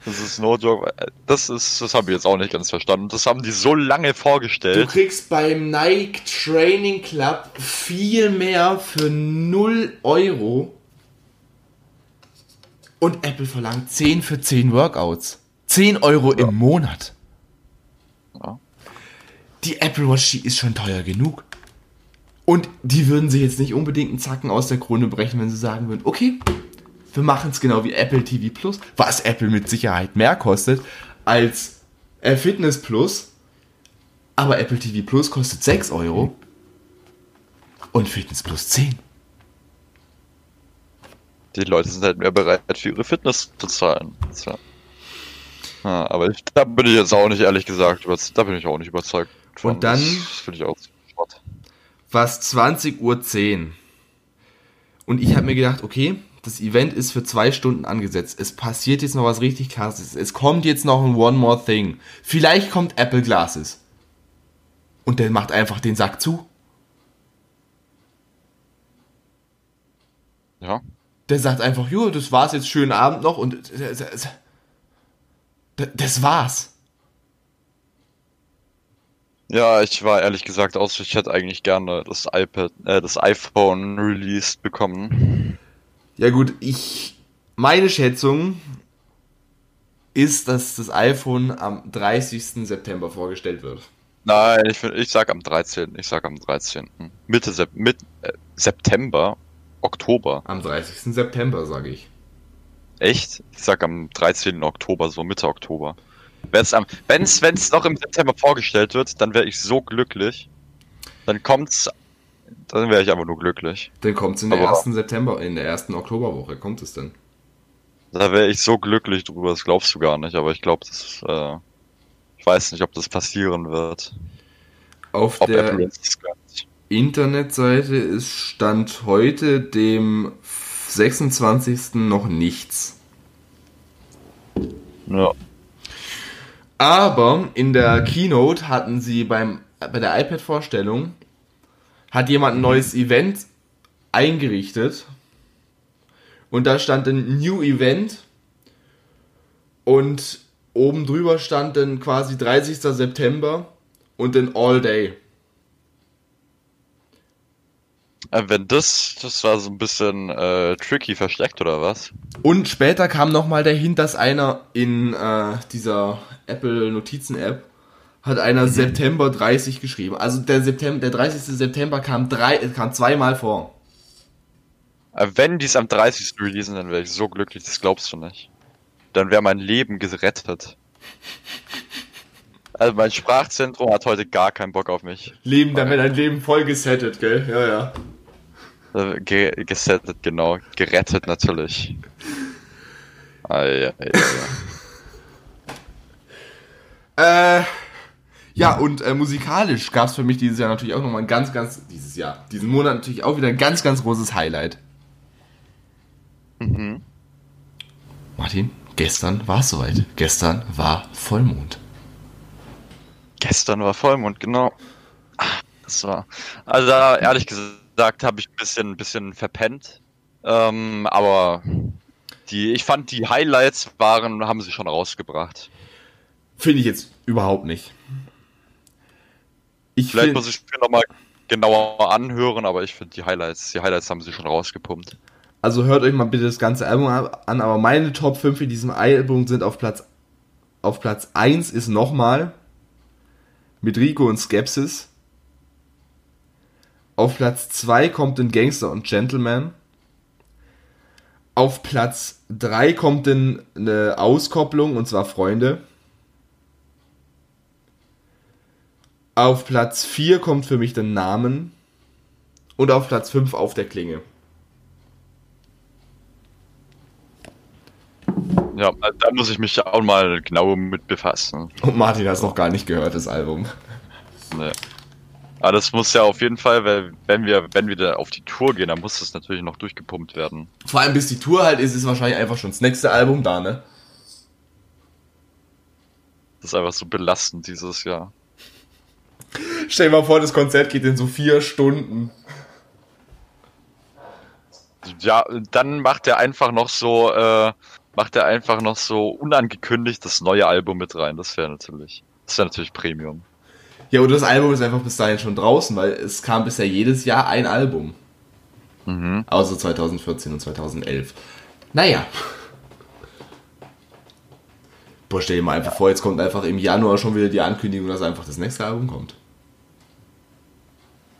Das ist no joke. Das ist, das habe ich jetzt auch nicht ganz verstanden. Das haben die so lange Du vorgestellt. kriegst beim Nike Training Club viel mehr für 0 Euro. Und Apple verlangt 10 für 10 Workouts. 10 Euro im Monat. Ja. Die Apple Watch, die ist schon teuer genug. Und die würden sich jetzt nicht unbedingt einen Zacken aus der Krone brechen, wenn sie sagen würden, okay, wir machen es genau wie Apple TV Plus, was Apple mit Sicherheit mehr kostet als äh, Fitness Plus. Aber Apple TV Plus kostet 6 Euro und Fitness Plus 10. Die Leute sind halt mehr bereit, für ihre Fitness zu zahlen. So. Ja, aber ich, da bin ich jetzt auch nicht, ehrlich gesagt, da bin ich auch nicht überzeugt. Von. Und dann- Das Schrott. Was 20.10 Uhr. Und ich habe mir gedacht, okay, das Event ist für zwei Stunden angesetzt. Es passiert jetzt noch was richtig krasses. Es kommt jetzt noch ein One More Thing. Vielleicht kommt Apple Glasses. Und der macht einfach den Sack zu. Ja. Der sagt einfach, jo, das war's jetzt, schönen Abend noch und äh, das- das war's. Ja, ich war ehrlich gesagt aus, ich hätte eigentlich gerne das iPad, äh, das iPhone released bekommen. Ja gut, ich meine Schätzung ist, dass das iPhone am 30. September vorgestellt wird. Nein, ich, ich sag am 13. Ich sag am 13. Mitte Sep mit, äh, September, Oktober. Am 30. September, sage ich. Echt? Ich sag am 13. Oktober, so Mitte Oktober. Wenn's, wenn's noch im September vorgestellt wird, dann wäre ich so glücklich. Dann kommt's, dann wäre ich einfach nur glücklich. Dann kommt es in der Aber- ersten September, in der ersten Oktoberwoche, kommt es denn? Da wäre ich so glücklich drüber, das glaubst du gar nicht, aber ich glaube, das, äh, ich weiß nicht, ob das passieren wird. Auf Ob der. Internetseite ist Stand heute, dem 26. noch nichts. Ja. Aber in der Keynote hatten sie beim, bei der iPad-Vorstellung, hat jemand ein neues Event eingerichtet. Und da stand ein New Event. Und oben drüber stand dann quasi 30. September und dann All Day. Äh, wenn das, das war so ein bisschen äh, tricky versteckt oder was? Und später kam nochmal dahin, dass einer in äh, dieser Apple Notizen App hat einer September 30 geschrieben. Also der September, der 30. September kam drei, kam zweimal vor. Äh, wenn die es am 30. releasen, dann wäre ich so glücklich, das glaubst du nicht. Dann wäre mein Leben gerettet. Also mein Sprachzentrum hat heute gar keinen Bock auf mich. Leben, damit dein Leben voll gesettet, gell? Ja, ja. Äh, Ge gesettet, genau. Gerettet natürlich. Ei, ei, ei. Äh, ja, und äh, musikalisch gab es für mich dieses Jahr natürlich auch nochmal ein ganz, ganz, dieses Jahr, diesen Monat natürlich auch wieder ein ganz, ganz großes Highlight. Mhm. Martin, gestern war es soweit. Gestern war Vollmond. Gestern war Vollmond, genau. Das war. Also da, ehrlich gesagt, habe ich ein bisschen, ein bisschen verpennt. Ähm, aber die, ich fand die Highlights waren, haben sie schon rausgebracht. Finde ich jetzt überhaupt nicht. Ich Vielleicht find, muss ich mir nochmal genauer anhören, aber ich finde die Highlights, die Highlights haben sie schon rausgepumpt. also hört euch mal bitte das ganze Album an, aber meine Top 5 in diesem Album sind auf Platz auf Platz 1 ist nochmal mit Rico und Skepsis. Auf Platz 2 kommt ein Gangster und Gentleman. Auf Platz 3 kommt dann eine Auskopplung und zwar Freunde. Auf Platz 4 kommt für mich der Namen. Und auf Platz 5 auf der Klinge. Ja, da muss ich mich auch mal genau mit befassen. Und Martin hat es noch gar nicht gehört, das Album. Ne. Aber das muss ja auf jeden Fall, weil wenn wir, wenn wir da auf die Tour gehen, dann muss das natürlich noch durchgepumpt werden. Vor allem bis die Tour halt ist, ist wahrscheinlich einfach schon das nächste Album da, ne? Das ist einfach so belastend dieses Jahr. Stell dir mal vor, das Konzert geht in so vier Stunden. Ja, dann macht er einfach noch so, äh, macht er einfach noch so unangekündigt das neue Album mit rein. Das wäre natürlich, das wäre natürlich Premium. Ja, und das Album ist einfach bis dahin schon draußen, weil es kam bisher jedes Jahr ein Album. Mhm. Außer 2014 und 2011. Naja. Boah, stell dir mal einfach vor, jetzt kommt einfach im Januar schon wieder die Ankündigung, dass einfach das nächste Album kommt.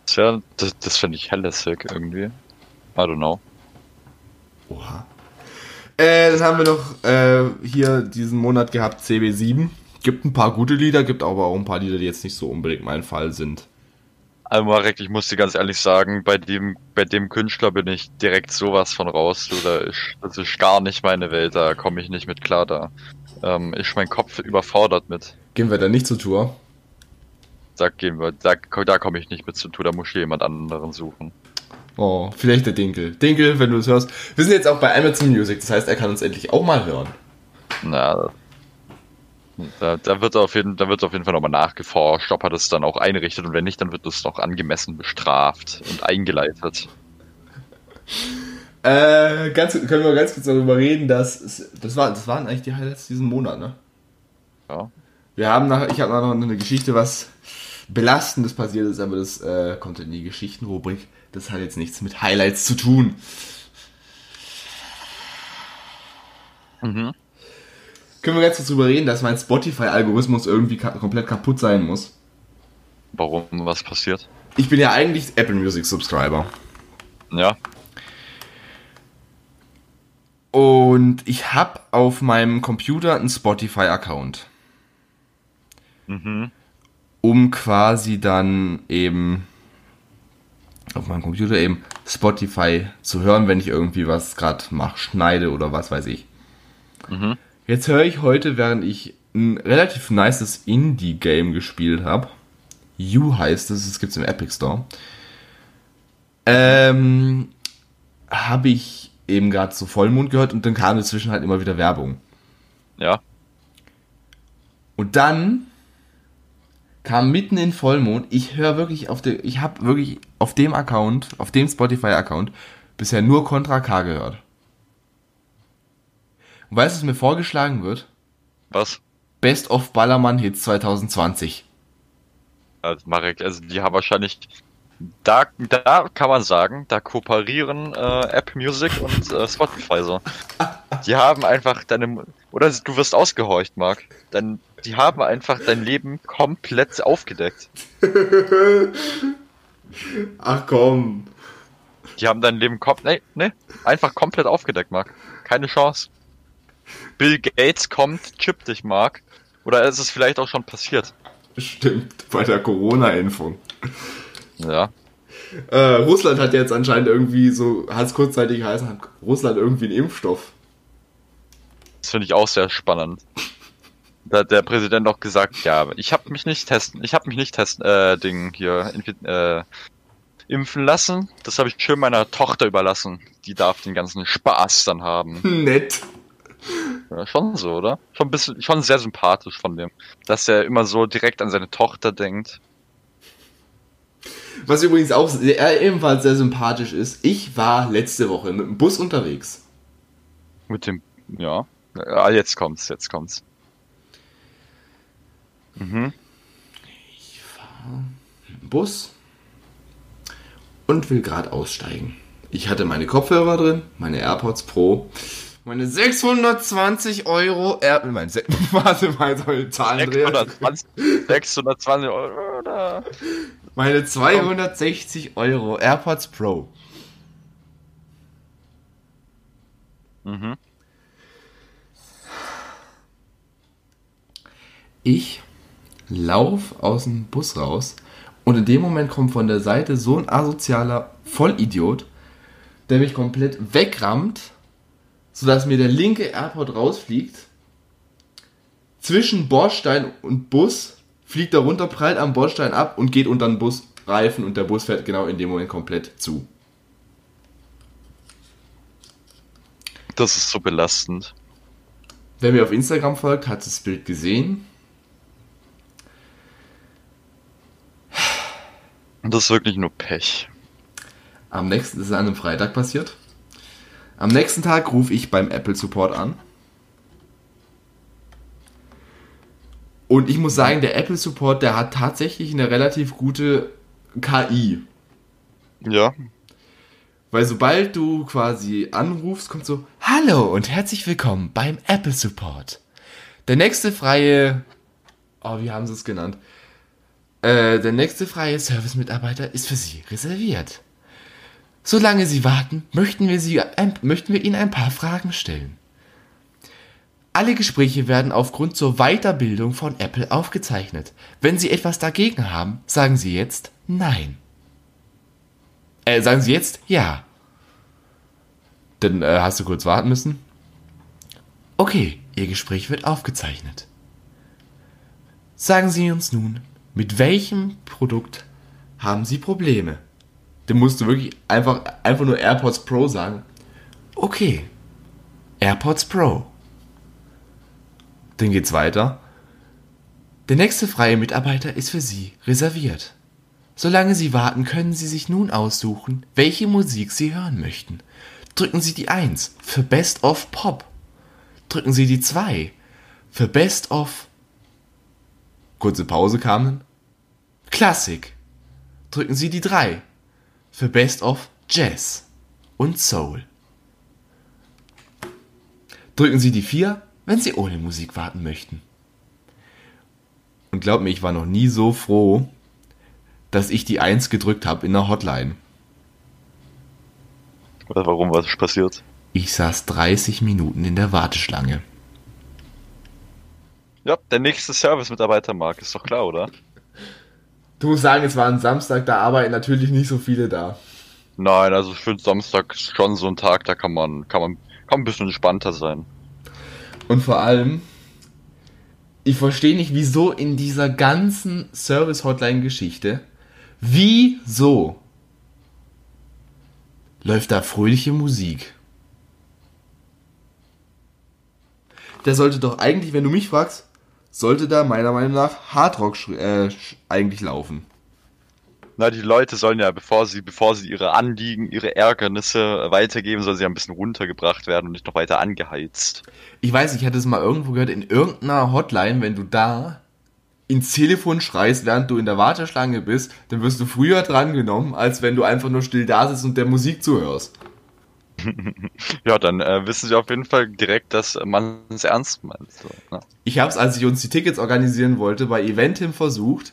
Das wäre, das, das finde ich helle sick irgendwie. I don't know. Oha. Äh, dann haben wir noch äh, hier diesen Monat gehabt CB7. Gibt ein paar gute Lieder, gibt aber auch ein paar Lieder, die jetzt nicht so unbedingt mein Fall sind. Almarek, ich muss dir ganz ehrlich sagen, bei dem, bei dem Künstler bin ich direkt sowas von raus. Du, da ist, das ist gar nicht meine Welt, da komme ich nicht mit klar. Da ähm, ist mein Kopf überfordert mit. Gehen wir dann nicht zur Tour? Da gehen wir, da, da komme ich nicht mit zu tun, da muss ich jemand anderen suchen. Oh, vielleicht der Dinkel. Dinkel, wenn du es hörst. Wir sind jetzt auch bei Amazon Music, das heißt, er kann uns endlich auch mal hören. Na, da, da wird auf jeden, da wird auf jeden Fall nochmal nachgeforscht, ob er das dann auch einrichtet und wenn nicht, dann wird das noch angemessen bestraft und eingeleitet. Äh, ganz, können wir ganz kurz darüber reden, dass das war, das waren eigentlich die Highlights diesen Monat, ne? Ja. Wir haben nach, ich habe noch eine Geschichte, was belastendes passiert ist, aber das äh, kommt in die Geschichtenrubrik. Das hat jetzt nichts mit Highlights zu tun. Mhm. Können wir ganz kurz darüber reden, dass mein Spotify-Algorithmus irgendwie ka komplett kaputt sein muss? Warum was passiert? Ich bin ja eigentlich Apple Music Subscriber. Ja. Und ich habe auf meinem Computer einen Spotify-Account. Mhm. um quasi dann eben auf meinem Computer eben Spotify zu hören, wenn ich irgendwie was gerade mache, schneide oder was weiß ich. Mhm. Jetzt höre ich heute, während ich ein relativ nices Indie-Game gespielt habe. You heißt es, es gibt es im Epic Store. Ähm, habe ich eben gerade so Vollmond gehört und dann kam dazwischen halt immer wieder Werbung. Ja. Und dann kam mitten in Vollmond, ich höre wirklich auf der, ich habe wirklich auf dem Account, auf dem Spotify-Account, bisher nur Contra K gehört. Und weißt du, was mir vorgeschlagen wird? Was? Best of Ballermann Hits 2020. Also Marek, also die haben wahrscheinlich. Da, da kann man sagen, da kooperieren äh, App Music und äh, Spotify so. Die haben einfach deine. Oder du wirst ausgehorcht, Marc. Dann, die haben einfach dein Leben komplett aufgedeckt. Ach komm. Die haben dein Leben kom nee, nee, einfach komplett aufgedeckt, Marc. Keine Chance. Bill Gates kommt, chippt dich, Marc. Oder ist es vielleicht auch schon passiert? Stimmt, bei der Corona-Impfung. Ja. Äh, Russland hat jetzt anscheinend irgendwie so, hat es kurzzeitig geheißen, hat Russland irgendwie einen Impfstoff. Das finde ich auch sehr spannend. Da hat der Präsident auch gesagt, ja, ich habe mich nicht testen, ich habe mich nicht testen, äh, Ding hier, äh, impfen lassen. Das habe ich schön meiner Tochter überlassen. Die darf den ganzen Spaß dann haben. Nett. Ja, schon so, oder? Schon bisschen, schon sehr sympathisch von dem. Dass er immer so direkt an seine Tochter denkt. Was übrigens auch sehr, ebenfalls sehr sympathisch ist, ich war letzte Woche mit dem Bus unterwegs. Mit dem, ja. Ja, jetzt kommt's, jetzt kommt's. Mhm. Ich fahre mit dem Bus und will gerade aussteigen. Ich hatte meine Kopfhörer drin, meine AirPods Pro, meine 620 Euro Air... Mein, Se warte mal, soll Zahlen 620, 620 Euro, oder? Meine 260 Euro AirPods Pro. Mhm. Ich lauf aus dem Bus raus und in dem Moment kommt von der Seite so ein asozialer Vollidiot, der mich komplett wegrammt, sodass mir der linke AirPod rausfliegt. Zwischen Bordstein und Bus fliegt er runter, prallt am Bordstein ab und geht unter den Busreifen und der Bus fährt genau in dem Moment komplett zu. Das ist so belastend. Wer mir auf Instagram folgt, hat das Bild gesehen. Und das ist wirklich nur Pech. Am nächsten, ist an einem Freitag passiert. Am nächsten Tag rufe ich beim Apple Support an. Und ich muss sagen, der Apple Support, der hat tatsächlich eine relativ gute KI. Ja. Weil sobald du quasi anrufst, kommt so, Hallo und herzlich willkommen beim Apple Support. Der nächste freie, oh, wie haben sie es genannt? Äh, der nächste freie Service-Mitarbeiter ist für Sie reserviert. Solange Sie warten, möchten wir, Sie ein, möchten wir Ihnen ein paar Fragen stellen. Alle Gespräche werden aufgrund zur Weiterbildung von Apple aufgezeichnet. Wenn Sie etwas dagegen haben, sagen Sie jetzt Nein. Äh, sagen Sie jetzt Ja. Dann äh, hast du kurz warten müssen. Okay, Ihr Gespräch wird aufgezeichnet. Sagen Sie uns nun, mit welchem Produkt haben Sie Probleme? Dann musst du wirklich einfach, einfach nur AirPods Pro sagen. Okay, AirPods Pro. Dann geht's weiter. Der nächste freie Mitarbeiter ist für Sie reserviert. Solange Sie warten, können Sie sich nun aussuchen, welche Musik Sie hören möchten. Drücken Sie die 1 für Best of Pop. Drücken Sie die 2 für Best of Kurze Pause kam dann. Klassik. Drücken Sie die 3 für Best of Jazz und Soul. Drücken Sie die 4, wenn Sie ohne Musik warten möchten. Und glaub mir, ich war noch nie so froh, dass ich die 1 gedrückt habe in der Hotline. Warum was ist passiert? Ich saß 30 Minuten in der Warteschlange. Ja, der nächste Service-Mitarbeiter mag, ist doch klar, oder? Du musst sagen, es war ein Samstag, da arbeiten natürlich nicht so viele da. Nein, also ich finde Samstag ist schon so ein Tag, da kann man, kann man, kann ein bisschen entspannter sein. Und vor allem, ich verstehe nicht, wieso in dieser ganzen Service-Hotline-Geschichte, wieso läuft da fröhliche Musik? Der sollte doch eigentlich, wenn du mich fragst, sollte da meiner Meinung nach Hardrock äh, eigentlich laufen. Na, die Leute sollen ja, bevor sie, bevor sie ihre Anliegen, ihre Ärgernisse weitergeben, sollen sie ja ein bisschen runtergebracht werden und nicht noch weiter angeheizt. Ich weiß, ich hatte es mal irgendwo gehört, in irgendeiner Hotline, wenn du da ins Telefon schreist, während du in der Warteschlange bist, dann wirst du früher drangenommen, als wenn du einfach nur still da sitzt und der Musik zuhörst. ja, dann äh, wissen sie auf jeden Fall direkt, dass man es ernst meint. So, ne? Ich habe es, als ich uns die Tickets organisieren wollte, bei Eventim versucht.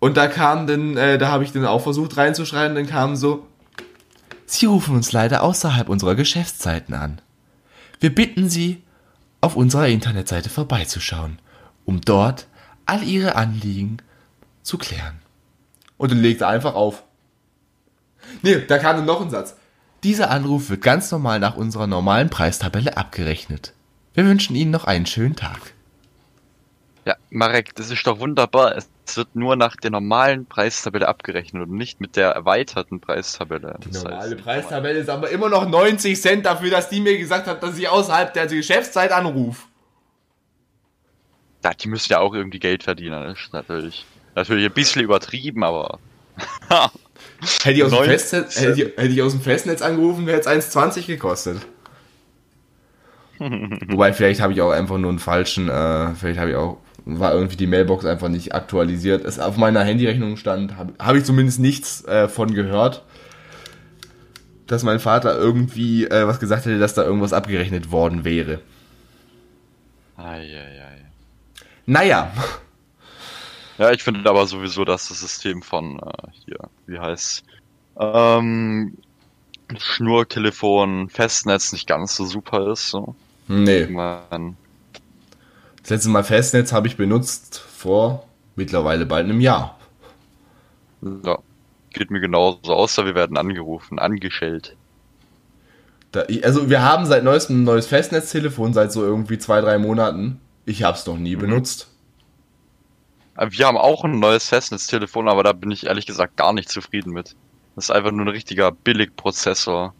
Und da kam dann, äh, da habe ich dann auch versucht reinzuschreiben, dann kam so, Sie rufen uns leider außerhalb unserer Geschäftszeiten an. Wir bitten Sie, auf unserer Internetseite vorbeizuschauen, um dort all Ihre Anliegen zu klären. Und dann legt er einfach auf. Nee, da kam dann noch ein Satz. Dieser Anruf wird ganz normal nach unserer normalen Preistabelle abgerechnet. Wir wünschen Ihnen noch einen schönen Tag. Ja, Marek, das ist doch wunderbar. Es wird nur nach der normalen Preistabelle abgerechnet und nicht mit der erweiterten Preistabelle. Die Das normale heißt, Preistabelle ist aber immer noch 90 Cent dafür, dass die mir gesagt hat, dass ich außerhalb der Geschäftszeit anrufe. Ja, die müssen ja auch irgendwie Geld verdienen. Das ist natürlich, natürlich ein bisschen übertrieben, aber. Hätte ich aus dem 90 Festnetz, hätte ich, hätte ich aus dem Festnetz angerufen, wäre es 1,20 gekostet. Wobei, vielleicht habe ich auch einfach nur einen falschen, äh, vielleicht habe ich auch, war irgendwie die Mailbox einfach nicht aktualisiert. Es auf meiner Handyrechnung stand, habe hab ich zumindest nichts äh, von gehört, dass mein Vater irgendwie äh, was gesagt hätte, dass da irgendwas abgerechnet worden wäre. Eieiei. Naja, Ja, ich finde aber sowieso, dass das System von äh, hier, wie heißt ähm, Schnurtelefon, Festnetz nicht ganz so super ist. So. nee. Ich mein, Das letzte Mal Festnetz habe ich benutzt vor mittlerweile bald einem Jahr. ja, geht mir genauso, außer wir werden angerufen, angeschellt. Da, also wir haben seit neuestem ein neues Festnetztelefon, seit so irgendwie zwei, drei Monaten. Ich habe es noch nie benutzt. Wir haben auch ein neues Festnetztelefon, aber da bin ich ehrlich gesagt gar nicht zufrieden mit. Das ist einfach nur ein richtiger Billigprozessor.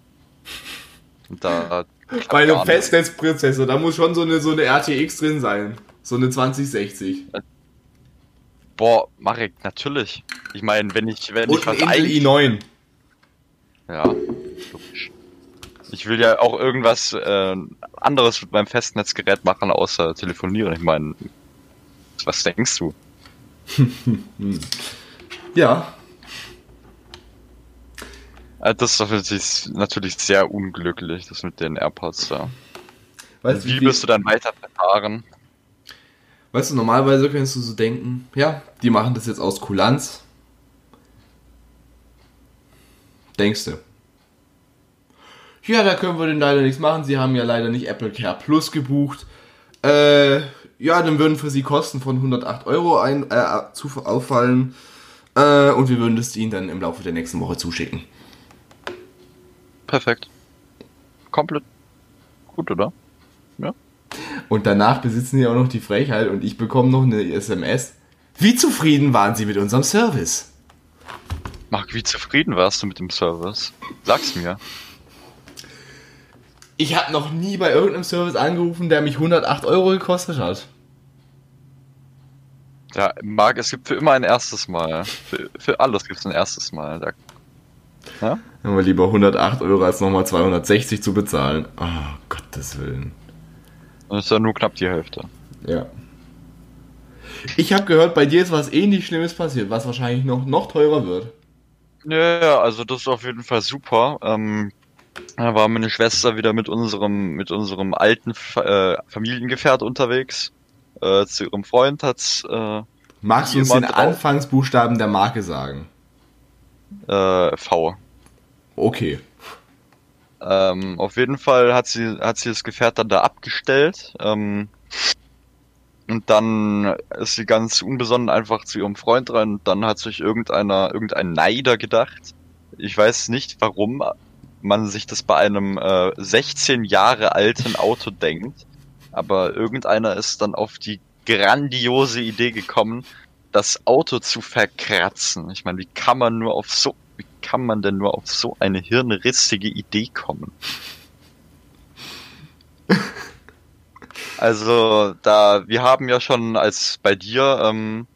Und da Bei einem. Festnetzprozessor, da muss schon so eine, so eine RTX drin sein. So eine 2060. Boah, Marek, natürlich. Ich meine, wenn ich, wenn Und ich ein was Intel ein... i9. Ja. Ich will ja auch irgendwas äh, anderes mit meinem Festnetzgerät machen, außer telefonieren. Ich meine, was denkst du? Ja. Äh, Das ist natürlich, sehr unglücklich, das mit den AirPods da. Weißt Wie wirst du dann weiter verfahren? Weißt du, normalerweise könntest du so denken, ja, die machen das jetzt aus Kulanz. Denkst du? Ja, da können wir denn leider nichts machen. Sie haben ja leider nicht Apple Care Plus gebucht. Äh, ja, dann würden für sie Kosten von 108 Euro ein, äh, zu, auffallen. Äh, und wir würden das ihnen dann im Laufe der nächsten Woche zuschicken. Perfekt. Komplett gut, oder? Und danach besitzen sie auch noch die Frechheit und ich bekomme noch eine SMS. Wie zufrieden waren Sie mit unserem Service? Marc, wie zufrieden warst du mit dem Service? Sag's mir. Ich habe noch nie bei irgendeinem Service angerufen, der mich 108 Euro gekostet hat. Ja, Marc, es gibt für immer ein erstes Mal. Für, für alles gibt's ein erstes Mal. Da, ja? Wir lieber 108 Euro als nochmal 260 zu bezahlen. Oh, Gottes Willen. Das ist ja nur knapp die Hälfte. Ja. Ich habe gehört, bei dir ist was ähnlich Schlimmes passiert, was wahrscheinlich noch, noch teurer wird. Ja, ja, also das ist auf jeden Fall super. Ähm, da war meine Schwester wieder mit unserem, mit unserem alten äh, Familiengefährt unterwegs. Äh, zu ihrem Freund hat's äh, Magst du uns den? Anfangsbuchstaben der Marke sagen? äh, V. Okay. Ähm, auf jeden Fall hat sie, hat sie das Gefährt dann da abgestellt. Ähm, und dann ist sie ganz unbesonnen einfach zu ihrem Freund rein. Und dann hat sich irgendeiner, irgendein Neider gedacht. Ich weiß nicht, warum man sich das bei einem äh, 16 Jahre alten Auto denkt. Aber irgendeiner ist dann auf die grandiose Idee gekommen, das Auto zu verkratzen. Ich meine, wie kann man nur auf so, wie kann man denn nur auf so eine hirnrissige Idee kommen? Also, da, wir haben ja schon als bei dir, ähm,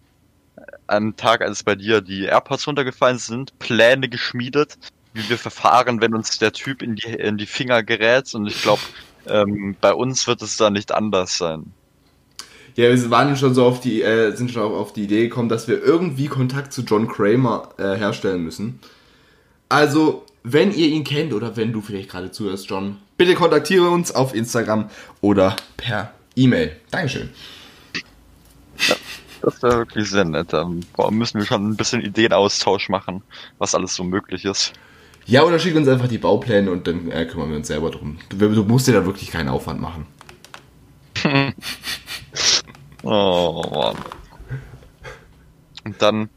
am Tag, als bei dir die AirPods runtergefallen sind, Pläne geschmiedet, wie wir verfahren, wenn uns der Typ in die, in die Finger gerät. Und ich glaube, ähm, bei uns wird es da nicht anders sein. Ja, wir waren schon so auf die, äh, sind schon auf die Idee gekommen, dass wir irgendwie Kontakt zu John Kramer äh, herstellen müssen. Also, wenn ihr ihn kennt oder wenn du vielleicht gerade zuhörst, John, bitte kontaktiere uns auf Instagram oder per E-Mail. Dankeschön. Das wäre wirklich sehr nett. Da müssen wir schon ein bisschen Ideenaustausch machen, was alles so möglich ist. Ja, oder schick uns einfach die Baupläne und dann äh, kümmern wir uns selber drum. Du, du musst dir da wirklich keinen Aufwand machen. Oh Mann. Und dann,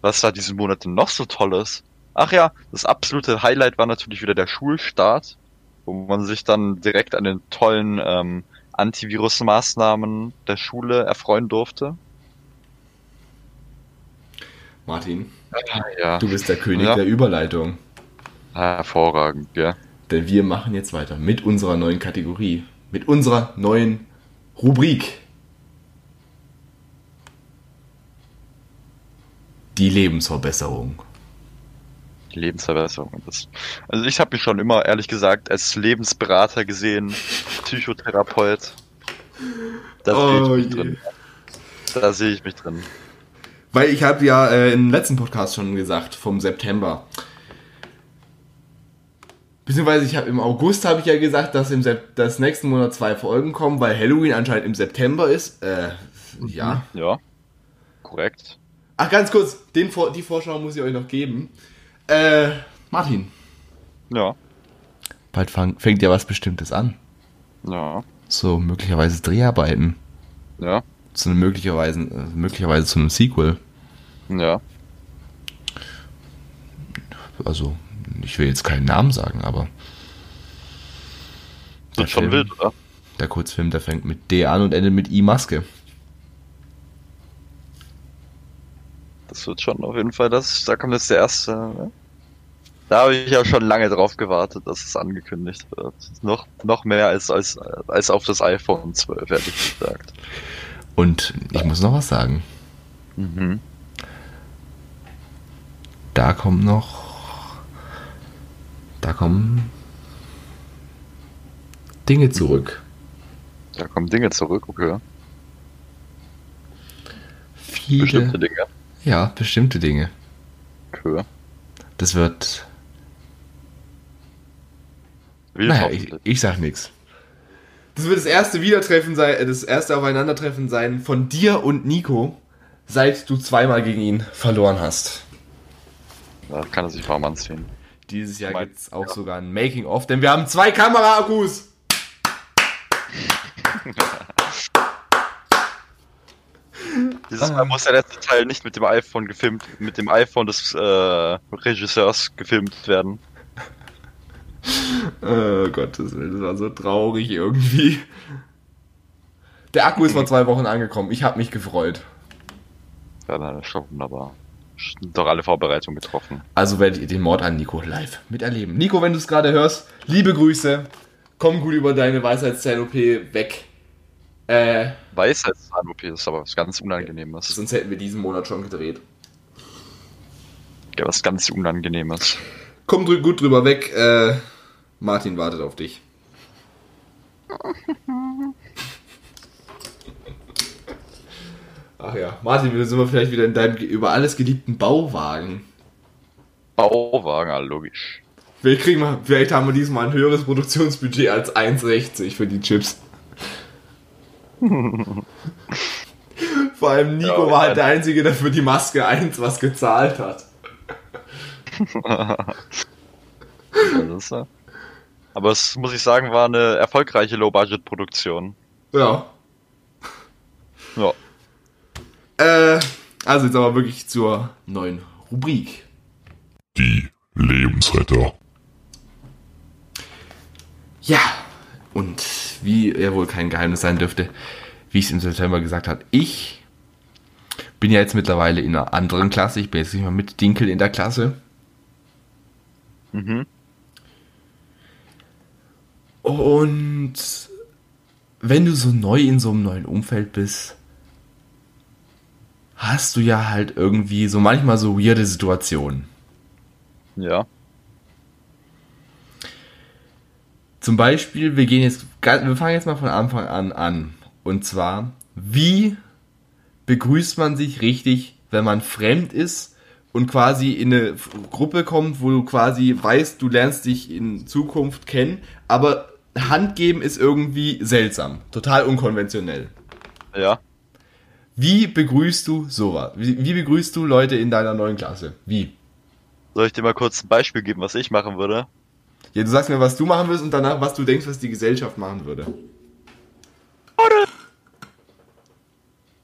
was da diesen Monat noch so Tolles? Ach ja, das absolute Highlight war natürlich wieder der Schulstart, wo man sich dann direkt an den tollen ähm, Antivirus-Maßnahmen der Schule erfreuen durfte. Martin, Ja, du bist der König Ja. der Überleitung. Hervorragend, ja. Denn wir machen jetzt weiter mit unserer neuen Kategorie, mit unserer neuen Rubrik. Die Lebensverbesserung. Die Lebensverbesserung. Das, also ich habe mich schon immer, ehrlich gesagt, als Lebensberater gesehen, Psychotherapeut. Da sehe ich Oh mich je. drin. Da sehe ich mich drin. Weil ich habe ja äh, im letzten Podcast schon gesagt, vom September. Beziehungsweise ich habe im August habe ich ja gesagt, dass im Sep dass nächsten Monat zwei Folgen kommen, weil Halloween anscheinend im September ist. Äh, ja. Ja. Korrekt. Ach, ganz kurz, den Vor die Vorschau muss ich euch noch geben. Äh, Martin. Ja. Bald fang, fängt ja was Bestimmtes an. Ja. So, möglicherweise Dreharbeiten. Ja. Zu einem möglicherweise, äh, möglicherweise zu einem Sequel. Ja. Also, ich will jetzt keinen Namen sagen, aber Der Wird schon Film. wild, oder? der Kurzfilm, der fängt mit D an und endet mit I Maske. Das wird schon auf jeden Fall das. Da kommt jetzt der erste. Ne? Da habe ich ja schon lange drauf gewartet, dass es angekündigt wird. Noch, noch mehr als, als, als auf das iPhone 12, ehrlich gesagt. Und ich muss noch was sagen. Mhm. Da kommt noch. Da kommen Dinge zurück. Da kommen Dinge zurück, okay. Viele. Bestimmte Dinge. Ja, bestimmte Dinge. Okay. Das wird. Wie Naja, ich, ich sag nichts. Das wird das erste Wiedertreffen sein, das erste Aufeinandertreffen sein von dir und Nico, seit du zweimal gegen ihn verloren hast. Da kann er sich warm anziehen. Dieses Jahr gibt es auch sogar ein Making-of, denn wir haben zwei Kamera-Akkus. Dieses Mal muss der letzte Teil nicht mit dem iPhone gefilmt, mit dem iPhone des äh, Regisseurs gefilmt werden. Oh Gottes Willen, das war so traurig irgendwie. Der Akku ist vor zwei Wochen angekommen. Ich habe mich gefreut. Ja, na, schon wunderbar. Doch alle Vorbereitungen getroffen. Also werdet ihr den Mord an Nico live miterleben. Nico, wenn du es gerade hörst, liebe Grüße. Komm gut über deine Weisheitszahn-OP weg. Äh, Weisheitszahn-OP ist aber was ganz Unangenehmes. sonst hätten wir diesen Monat schon gedreht. Ja, was ganz Unangenehmes. Komm drü gut drüber weg. Äh, Martin wartet auf dich. Ach ja, Martin, wir sind wir vielleicht wieder in deinem über alles geliebten Bauwagen. Bauwagen, ah, logisch. Vielleicht, kriegen wir, vielleicht haben wir diesmal ein höheres Produktionsbudget als 1,60 für die Chips. Vor allem Nico Ja, war halt ja. der Einzige, der für die Maske 1 was gezahlt hat. Ja. Aber es muss ich sagen, war eine erfolgreiche Low-Budget-Produktion. Ja. Ja. Äh, also jetzt aber wirklich zur neuen Rubrik. Die Lebensretter. Ja, und wie er wohl kein Geheimnis sein dürfte, wie ich es im September gesagt habe, ich bin ja jetzt mittlerweile in einer anderen Klasse. Ich bin jetzt nicht mehr mit Dinkel in der Klasse. Mhm. Und wenn du so neu in so einem neuen Umfeld bist, hast du ja halt irgendwie so manchmal so weirde Situationen. Ja. Zum Beispiel, wir gehen jetzt, wir fangen jetzt mal von Anfang an an. Und zwar, wie begrüßt man sich richtig, wenn man fremd ist und quasi in eine Gruppe kommt, wo du quasi weißt, du lernst dich in Zukunft kennen, aber Hand geben ist irgendwie seltsam, total unkonventionell. Ja. Wie begrüßt du sowas? Wie, wie begrüßt du Leute in deiner neuen Klasse? Wie? Soll ich dir mal kurz ein Beispiel geben, was ich machen würde? Ja, du sagst mir, was du machen wirst und danach, was du denkst, was die Gesellschaft machen würde.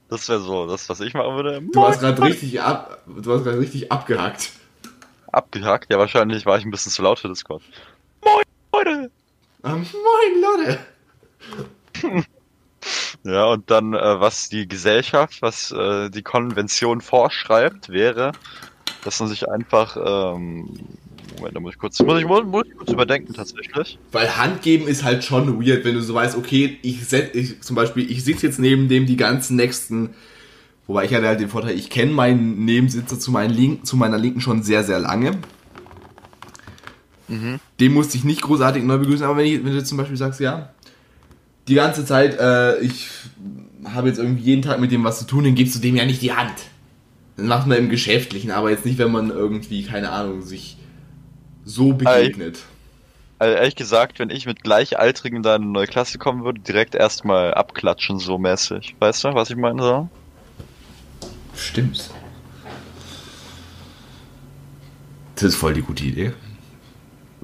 Das wäre so, das, was ich machen würde. Du hast gerade richtig ab, du richtig abgehackt. Abgehackt. Ja, wahrscheinlich war ich ein bisschen zu laut für Discord. Moin, Leute! Ähm, moin, Leute. Ja, und dann, äh, was die Gesellschaft, was äh, die Konvention vorschreibt, wäre, dass man sich einfach, ähm, Moment, da muss ich kurz, muss ich, muss, ich kurz überdenken tatsächlich. Weil Handgeben ist halt schon weird, wenn du so weißt, okay, ich, set, ich zum Beispiel, ich sitze jetzt neben dem die ganzen nächsten, wobei ich hatte halt den Vorteil, ich kenne meinen Nebensitzer zu, meinen Link, zu meiner Linken schon sehr, sehr lange. Mhm. Den musste ich nicht großartig neu begrüßen, aber wenn, ich, wenn du zum Beispiel sagst, ja, die ganze Zeit, äh, ich habe jetzt irgendwie jeden Tag mit dem was zu tun, dann gibst du dem ja nicht die Hand. Dann macht man im Geschäftlichen, aber jetzt nicht, wenn man irgendwie, keine Ahnung, sich so begegnet. Also ehrlich gesagt, wenn ich mit Gleichaltrigen da in eine neue Klasse kommen würde, direkt erstmal abklatschen, so mäßig. Weißt du, was ich meine? So? Stimmt. Das ist voll die gute Idee.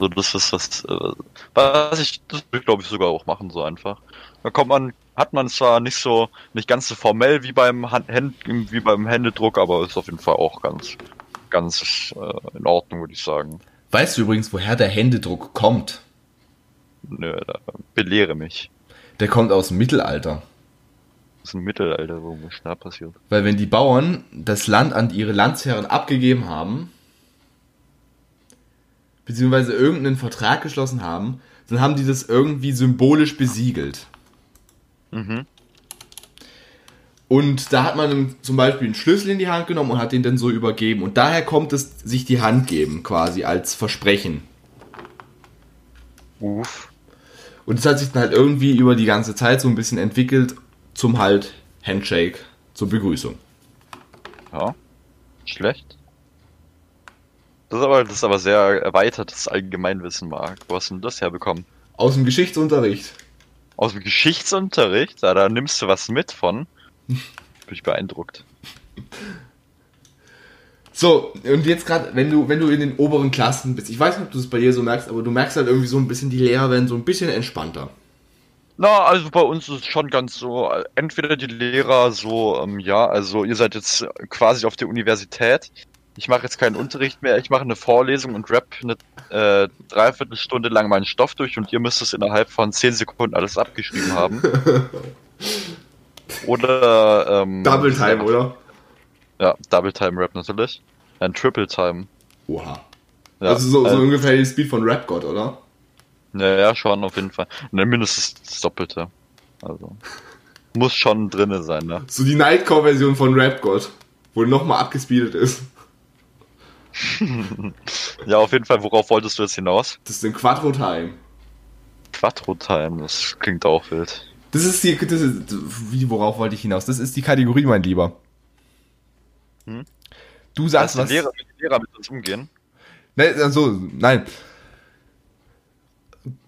So, das ist das, äh, was ich, das würde ich glaube ich sogar auch machen, so einfach. Da kommt man, hat man zwar nicht so, nicht ganz so formell wie beim Hand, Händ, wie beim Händedruck, aber ist auf jeden Fall auch ganz, ganz äh, in Ordnung, würde ich sagen. Weißt du übrigens, woher der Händedruck kommt? Nö, da belehre mich. Der kommt aus dem Mittelalter. Ist ein Mittelalter, wo ist da passiert? Weil wenn die Bauern das Land an ihre Landsherren abgegeben haben, beziehungsweise irgendeinen Vertrag geschlossen haben, dann haben die das irgendwie symbolisch besiegelt. Mhm. Und da hat man zum Beispiel einen Schlüssel in die Hand genommen und hat den dann so übergeben. Und daher kommt es sich die Hand geben, quasi als Versprechen. Uff. Und das hat sich dann halt irgendwie über die ganze Zeit so ein bisschen entwickelt zum halt Handshake zur Begrüßung. Ja. Schlecht. Das ist aber, das ist aber sehr erweitertes Allgemeinwissen, Marc. Wo hast du denn das herbekommen? Aus dem Geschichtsunterricht. Aus dem Geschichtsunterricht? Da, da nimmst du was mit von. Bin ich beeindruckt. So, und jetzt gerade, wenn du, wenn du in den oberen Klassen bist, ich weiß nicht, ob du es bei dir so merkst, aber du merkst halt irgendwie so ein bisschen, die Lehrer werden so ein bisschen entspannter. Na, also bei uns ist es schon ganz so, entweder die Lehrer so, ähm, ja, also ihr seid jetzt quasi auf der Universität. Ich mache jetzt keinen Unterricht mehr, ich mache eine Vorlesung und rap eine äh, Dreiviertelstunde lang meinen Stoff durch und ihr müsst es innerhalb von 10 Sekunden alles abgeschrieben haben. Oder ähm, Double Time, oder? Ja, Double Time Rap natürlich. Ein Triple Time. Oha. Ja, also so, so äh, ungefähr die Speed von Rap God, oder? Ja, ja, schon auf jeden Fall. Ne, mindestens das Doppelte. Also. Muss schon drinne sein, ne? So die Nightcore-Version von Rap God, wo nochmal abgespeedet ist. Ja, auf jeden Fall, worauf wolltest du jetzt hinaus? Das ist ein Quattro Time. Quattro Time, das klingt auch wild. Das ist die, das ist, wie, worauf wollte ich hinaus? Das ist die Kategorie, mein Lieber. Hm? Du sagst was. die Lehrer, wie die Lehrer mit uns umgehen. Nein, also, nein.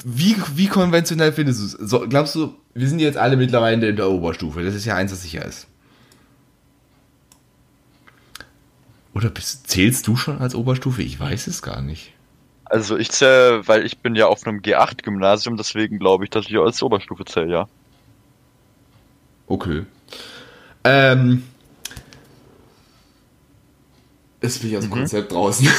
Wie, wie konventionell findest du es? So, glaubst du, wir sind jetzt alle mittlerweile in der Oberstufe. Das ist ja eins, was sicher ist. Oder bist, zählst du schon als Oberstufe? Ich weiß es gar nicht. Also ich zähle, weil ich bin ja auf einem G8-Gymnasium, deswegen glaube ich, dass ich als Oberstufe zähle, ja. Okay. Ähm. Jetzt bin ich aus dem Mhm. Konzept draußen.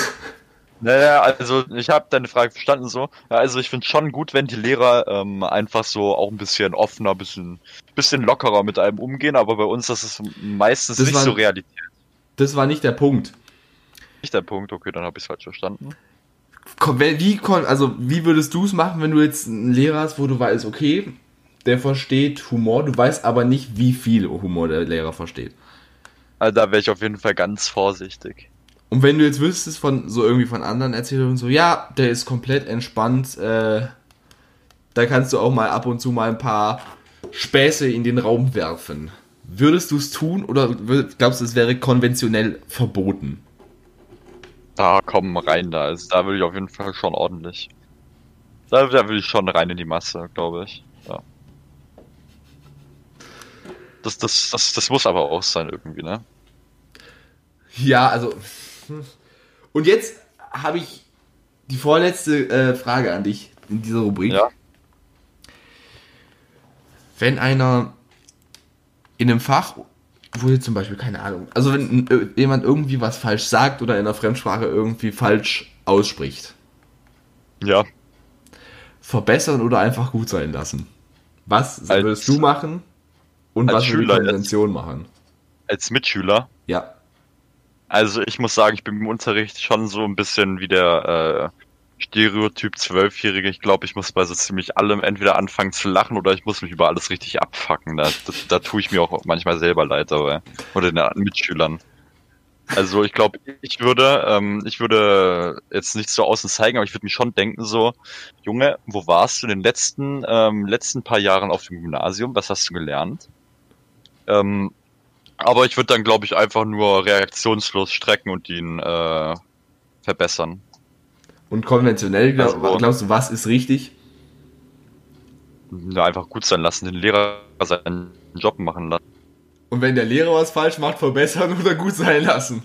Naja, also ich habe deine Frage verstanden so. Ja, also ich finde schon gut, wenn die Lehrer ähm, einfach so auch ein bisschen offener, bisschen, bisschen lockerer mit einem umgehen, aber bei uns das ist meistens Das nicht war- so Realität. Das war nicht der Punkt. Nicht der Punkt, okay, dann habe ich es falsch verstanden. Wie, also, wie würdest du es machen, wenn du jetzt einen Lehrer hast, wo du weißt, okay, der versteht Humor, du weißt aber nicht, wie viel Humor der Lehrer versteht. Also da wäre ich auf jeden Fall ganz vorsichtig. Und wenn du jetzt wüsstest von so irgendwie von anderen Erzählungen so, ja, der ist komplett entspannt, äh, da kannst du auch mal ab und zu mal ein paar Späße in den Raum werfen. Würdest du es tun oder glaubst du, es wäre konventionell verboten? Da kommen rein da. Also da würde ich auf jeden Fall schon ordentlich. Da, da würde ich schon rein in die Masse, glaube ich. Ja. Das, das, das, das muss aber auch sein irgendwie, ne? Ja, also. Und jetzt habe ich die vorletzte äh, Frage an dich in dieser Rubrik. Ja. Wenn einer in einem Fach, wo jetzt zum Beispiel, keine Ahnung, also wenn äh, jemand irgendwie was falsch sagt oder in der Fremdsprache irgendwie falsch ausspricht, Ja. verbessern oder einfach gut sein lassen. Was Als- würdest du machen? Und Als was die Schüler jetzt. Konvention machen. Als Mitschüler. Ja. Also ich muss sagen, ich bin im Unterricht schon so ein bisschen wie der äh, Stereotyp Zwölfjährige. Ich glaube, ich muss bei so ziemlich allem entweder anfangen zu lachen oder ich muss mich über alles richtig abfacken. Da, da, da tue ich mir auch manchmal selber leid dabei. Oder den Mitschülern. Also ich glaube, ich würde, ähm, ich würde jetzt nicht so außen zeigen, aber ich würde mich schon denken so, Junge, wo warst du in den letzten, ähm, letzten paar Jahren auf dem Gymnasium? Was hast du gelernt? Ähm, aber ich würde dann, glaube ich, einfach nur reaktionslos strecken und ihn äh, verbessern. Und konventionell, glaub, Also- glaubst du, was ist richtig? Ja, einfach gut sein lassen, den Lehrer seinen Job machen lassen. Und wenn der Lehrer was falsch macht, verbessern oder gut sein lassen?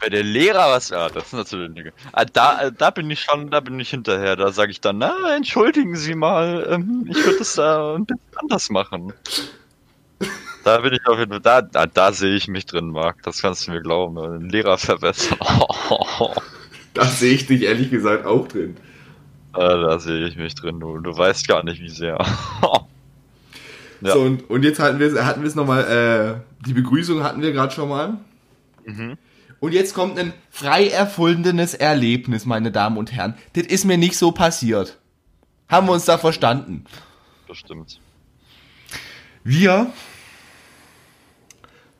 Bei der Lehrer was, ja, das ist natürlich Dinge. Ah, da, da bin ich schon, da bin ich hinterher. Da sage ich dann, na, entschuldigen Sie mal, ähm, ich würde es da ein bisschen anders machen. Da bin ich auf jeden Fall, da, da, da sehe ich mich drin, Marc. Das kannst du mir glauben. Den Lehrer verbessern. Da sehe ich dich ehrlich gesagt auch drin. Ah, da sehe ich mich drin. Du, du weißt gar nicht, wie sehr. Ja. So, und, und jetzt hatten wir hatten es nochmal, äh, die Begrüßung hatten wir gerade schon mal. mhm. Und jetzt kommt ein frei erfundenes Erlebnis, meine Damen und Herren. Das ist mir nicht so passiert. Haben wir uns da verstanden? Bestimmt. Wir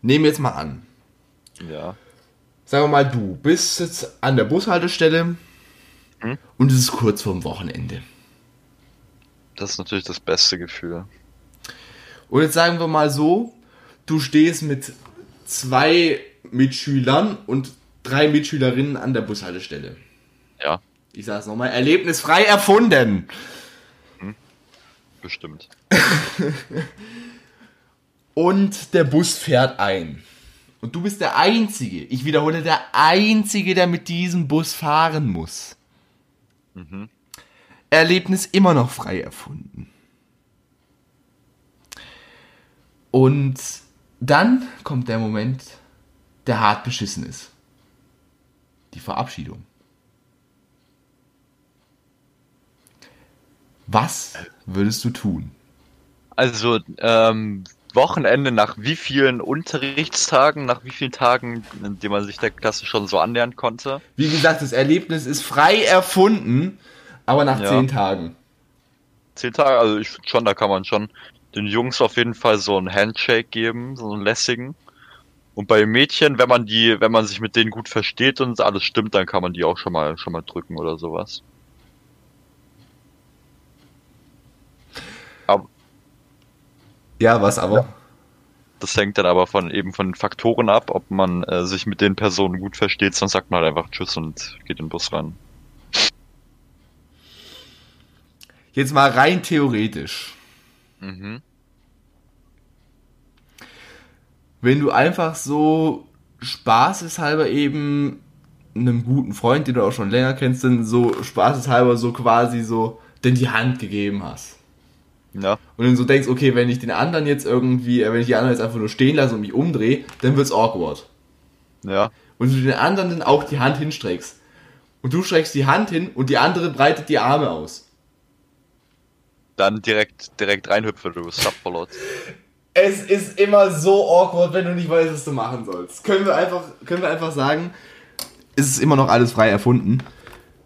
nehmen jetzt mal an. Ja. Sagen wir mal, du bist jetzt an der Bushaltestelle Hm? und es ist kurz vorm Wochenende. Das ist natürlich das beste Gefühl. Und jetzt sagen wir mal so, du stehst mit zwei Mitschülern und drei Mitschülerinnen an der Bushaltestelle. Ja, Ich sag's nochmal, erlebnisfrei erfunden. bestimmt. Und der Bus fährt ein. Und du bist der Einzige, ich wiederhole, der Einzige, der mit diesem Bus fahren muss. Mhm. Erlebnis immer noch frei erfunden. Und dann kommt der Moment, der hart beschissen ist. Die Verabschiedung. Was würdest du tun? Also, ähm, Wochenende nach wie vielen Unterrichtstagen, nach wie vielen Tagen, in denen man sich der Klasse schon so annähern konnte? Wie gesagt, das Erlebnis ist frei erfunden, aber nach Ja. zehn Tagen. Zehn Tage, also ich finde schon, da kann man schon den Jungs auf jeden Fall so einen Handshake geben, so einen lässigen. Und bei Mädchen, wenn man die, wenn man sich mit denen gut versteht und alles stimmt, dann kann man die auch schon mal, schon mal drücken oder sowas. Ja, was aber? das hängt dann aber von eben von den Faktoren ab, ob man äh, sich mit den Personen gut versteht, sonst sagt man halt einfach Tschüss und geht in den Bus rein. Jetzt mal rein theoretisch. Mhm. Wenn du einfach so spaßeshalber eben einem guten Freund, den du auch schon länger kennst, dann so spaßeshalber so quasi so denn die Hand gegeben hast. Ja, Und dann so denkst, okay, wenn ich den anderen jetzt irgendwie, äh, wenn ich die anderen jetzt einfach nur stehen lasse und mich umdrehe, dann wird's awkward. ja, Und du den anderen dann auch die Hand hinstreckst. Und du streckst die Hand hin und die andere breitet die Arme aus. dann direkt, direkt reinhüpfe, du Subfollowed. Es ist immer so awkward, wenn du nicht weißt, was du machen sollst. Können wir einfach, können wir einfach sagen, es ist immer noch alles frei erfunden.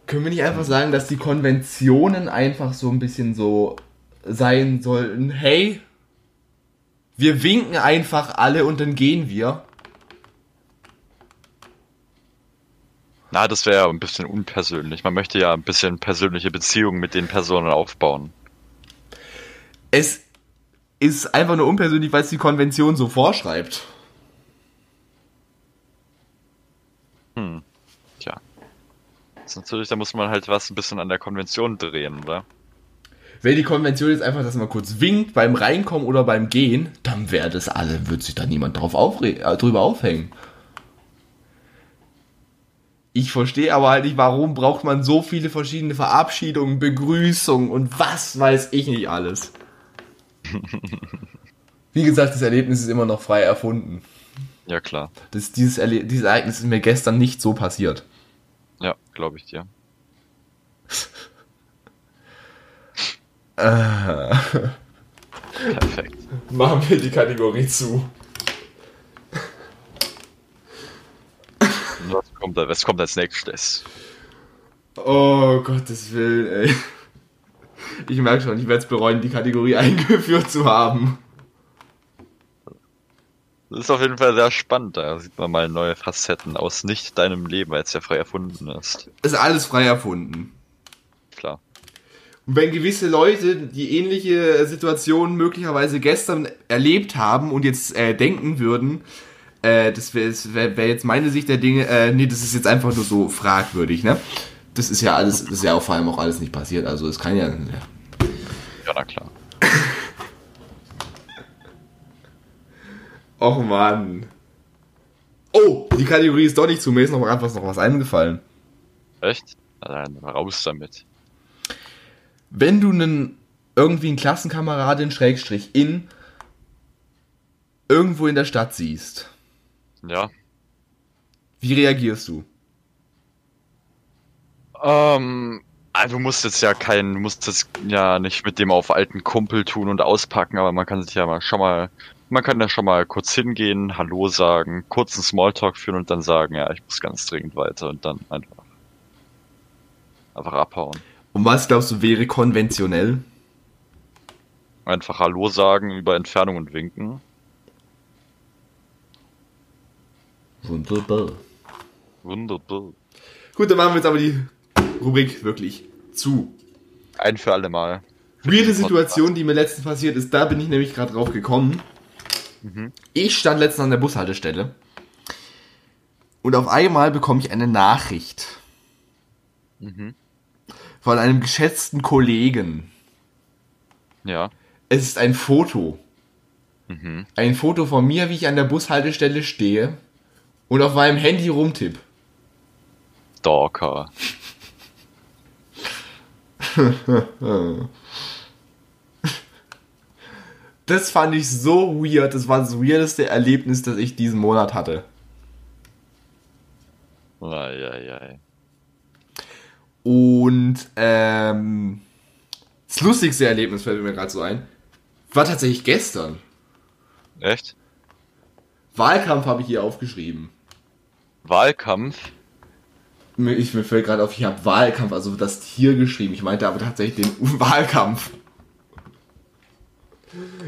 Können wir nicht einfach sagen, dass die Konventionen einfach so ein bisschen so sein sollten? Hey, wir winken einfach alle und dann gehen wir. Na, das wäre ja ein bisschen unpersönlich. Man möchte ja ein bisschen persönliche Beziehungen mit den Personen aufbauen. Es ist einfach nur unpersönlich, weil es die Konvention so vorschreibt. Hm. Tja. Das ist natürlich, da muss man halt was ein bisschen an der Konvention drehen, oder? Wäre die Konvention jetzt einfach, dass man kurz winkt beim Reinkommen oder beim Gehen, dann wäre das alle, würde sich da niemand drauf aufre äh, drüber aufhängen. Ich verstehe aber halt nicht, warum braucht man so viele verschiedene Verabschiedungen, Begrüßungen und was weiß ich nicht alles. Wie gesagt, das Erlebnis ist immer noch frei erfunden. Ja, klar. Das, dieses, Erle dieses Ereignis ist mir gestern nicht so passiert. Ja, glaube ich dir. Perfekt. Machen wir die Kategorie zu. Was kommt, da- was kommt als nächstes? Oh Gottes Willen, ey. Ich merke schon, ich werde es bereuen, die Kategorie eingeführt zu haben. Das ist auf jeden Fall sehr spannend. Da sieht man mal neue Facetten aus nicht deinem Leben, es ja frei erfunden ist. Ist alles frei erfunden. Und wenn gewisse Leute die ähnliche Situation möglicherweise gestern erlebt haben und jetzt äh, denken würden, äh, das wäre wär, wär jetzt meine Sicht der Dinge, äh, nee, das ist jetzt einfach nur so fragwürdig, ne? Das ist ja alles, das ist ja auch vor allem auch alles nicht passiert, also es kann ja, ja. Ja, na klar. Och Mann. Oh, die Kategorie ist doch nicht zu, mir ist noch noch was eingefallen. Echt? Dann raus damit. Wenn du einen irgendwie einen Klassenkameradin Schrägstrich in irgendwo in der Stadt siehst, Ja. wie reagierst du? Ähm, ah, du musst jetzt ja keinen, du musst jetzt ja nicht mit dem auf alten Kumpel tun und auspacken, aber man kann sich ja mal schon mal, man kann ja schon mal kurz hingehen, Hallo sagen, kurzen Smalltalk führen und dann sagen, ja, ich muss ganz dringend weiter und dann einfach, einfach abhauen. Und was glaubst du wäre konventionell? Einfach Hallo sagen, über Entfernung und winken. Wunderbar. Wunderbar. Gut, dann machen wir jetzt aber die Rubrik wirklich zu. Ein für alle Mal. Weirde Situation, die mir letztens passiert ist, da bin ich nämlich gerade drauf gekommen. Ich stand letztens an der Bushaltestelle und auf einmal bekomme ich eine Nachricht von einem geschätzten Kollegen. Ja. Es ist ein Foto. Mhm. Ein Foto von mir, wie ich an der Bushaltestelle stehe und auf meinem Handy rumtipp. Stalker. Das fand ich so weird. Das war das weirdeste Erlebnis, das ich diesen Monat hatte. Eieiei. Und ähm, das lustigste Erlebnis fällt mir gerade so ein, war tatsächlich gestern. Echt? Wahlkampf habe ich hier aufgeschrieben. Wahlkampf? Mir, ich, mir fällt gerade auf, ich habe Wahlkampf, also das Tier geschrieben. Ich meinte aber tatsächlich den Wahlkampf.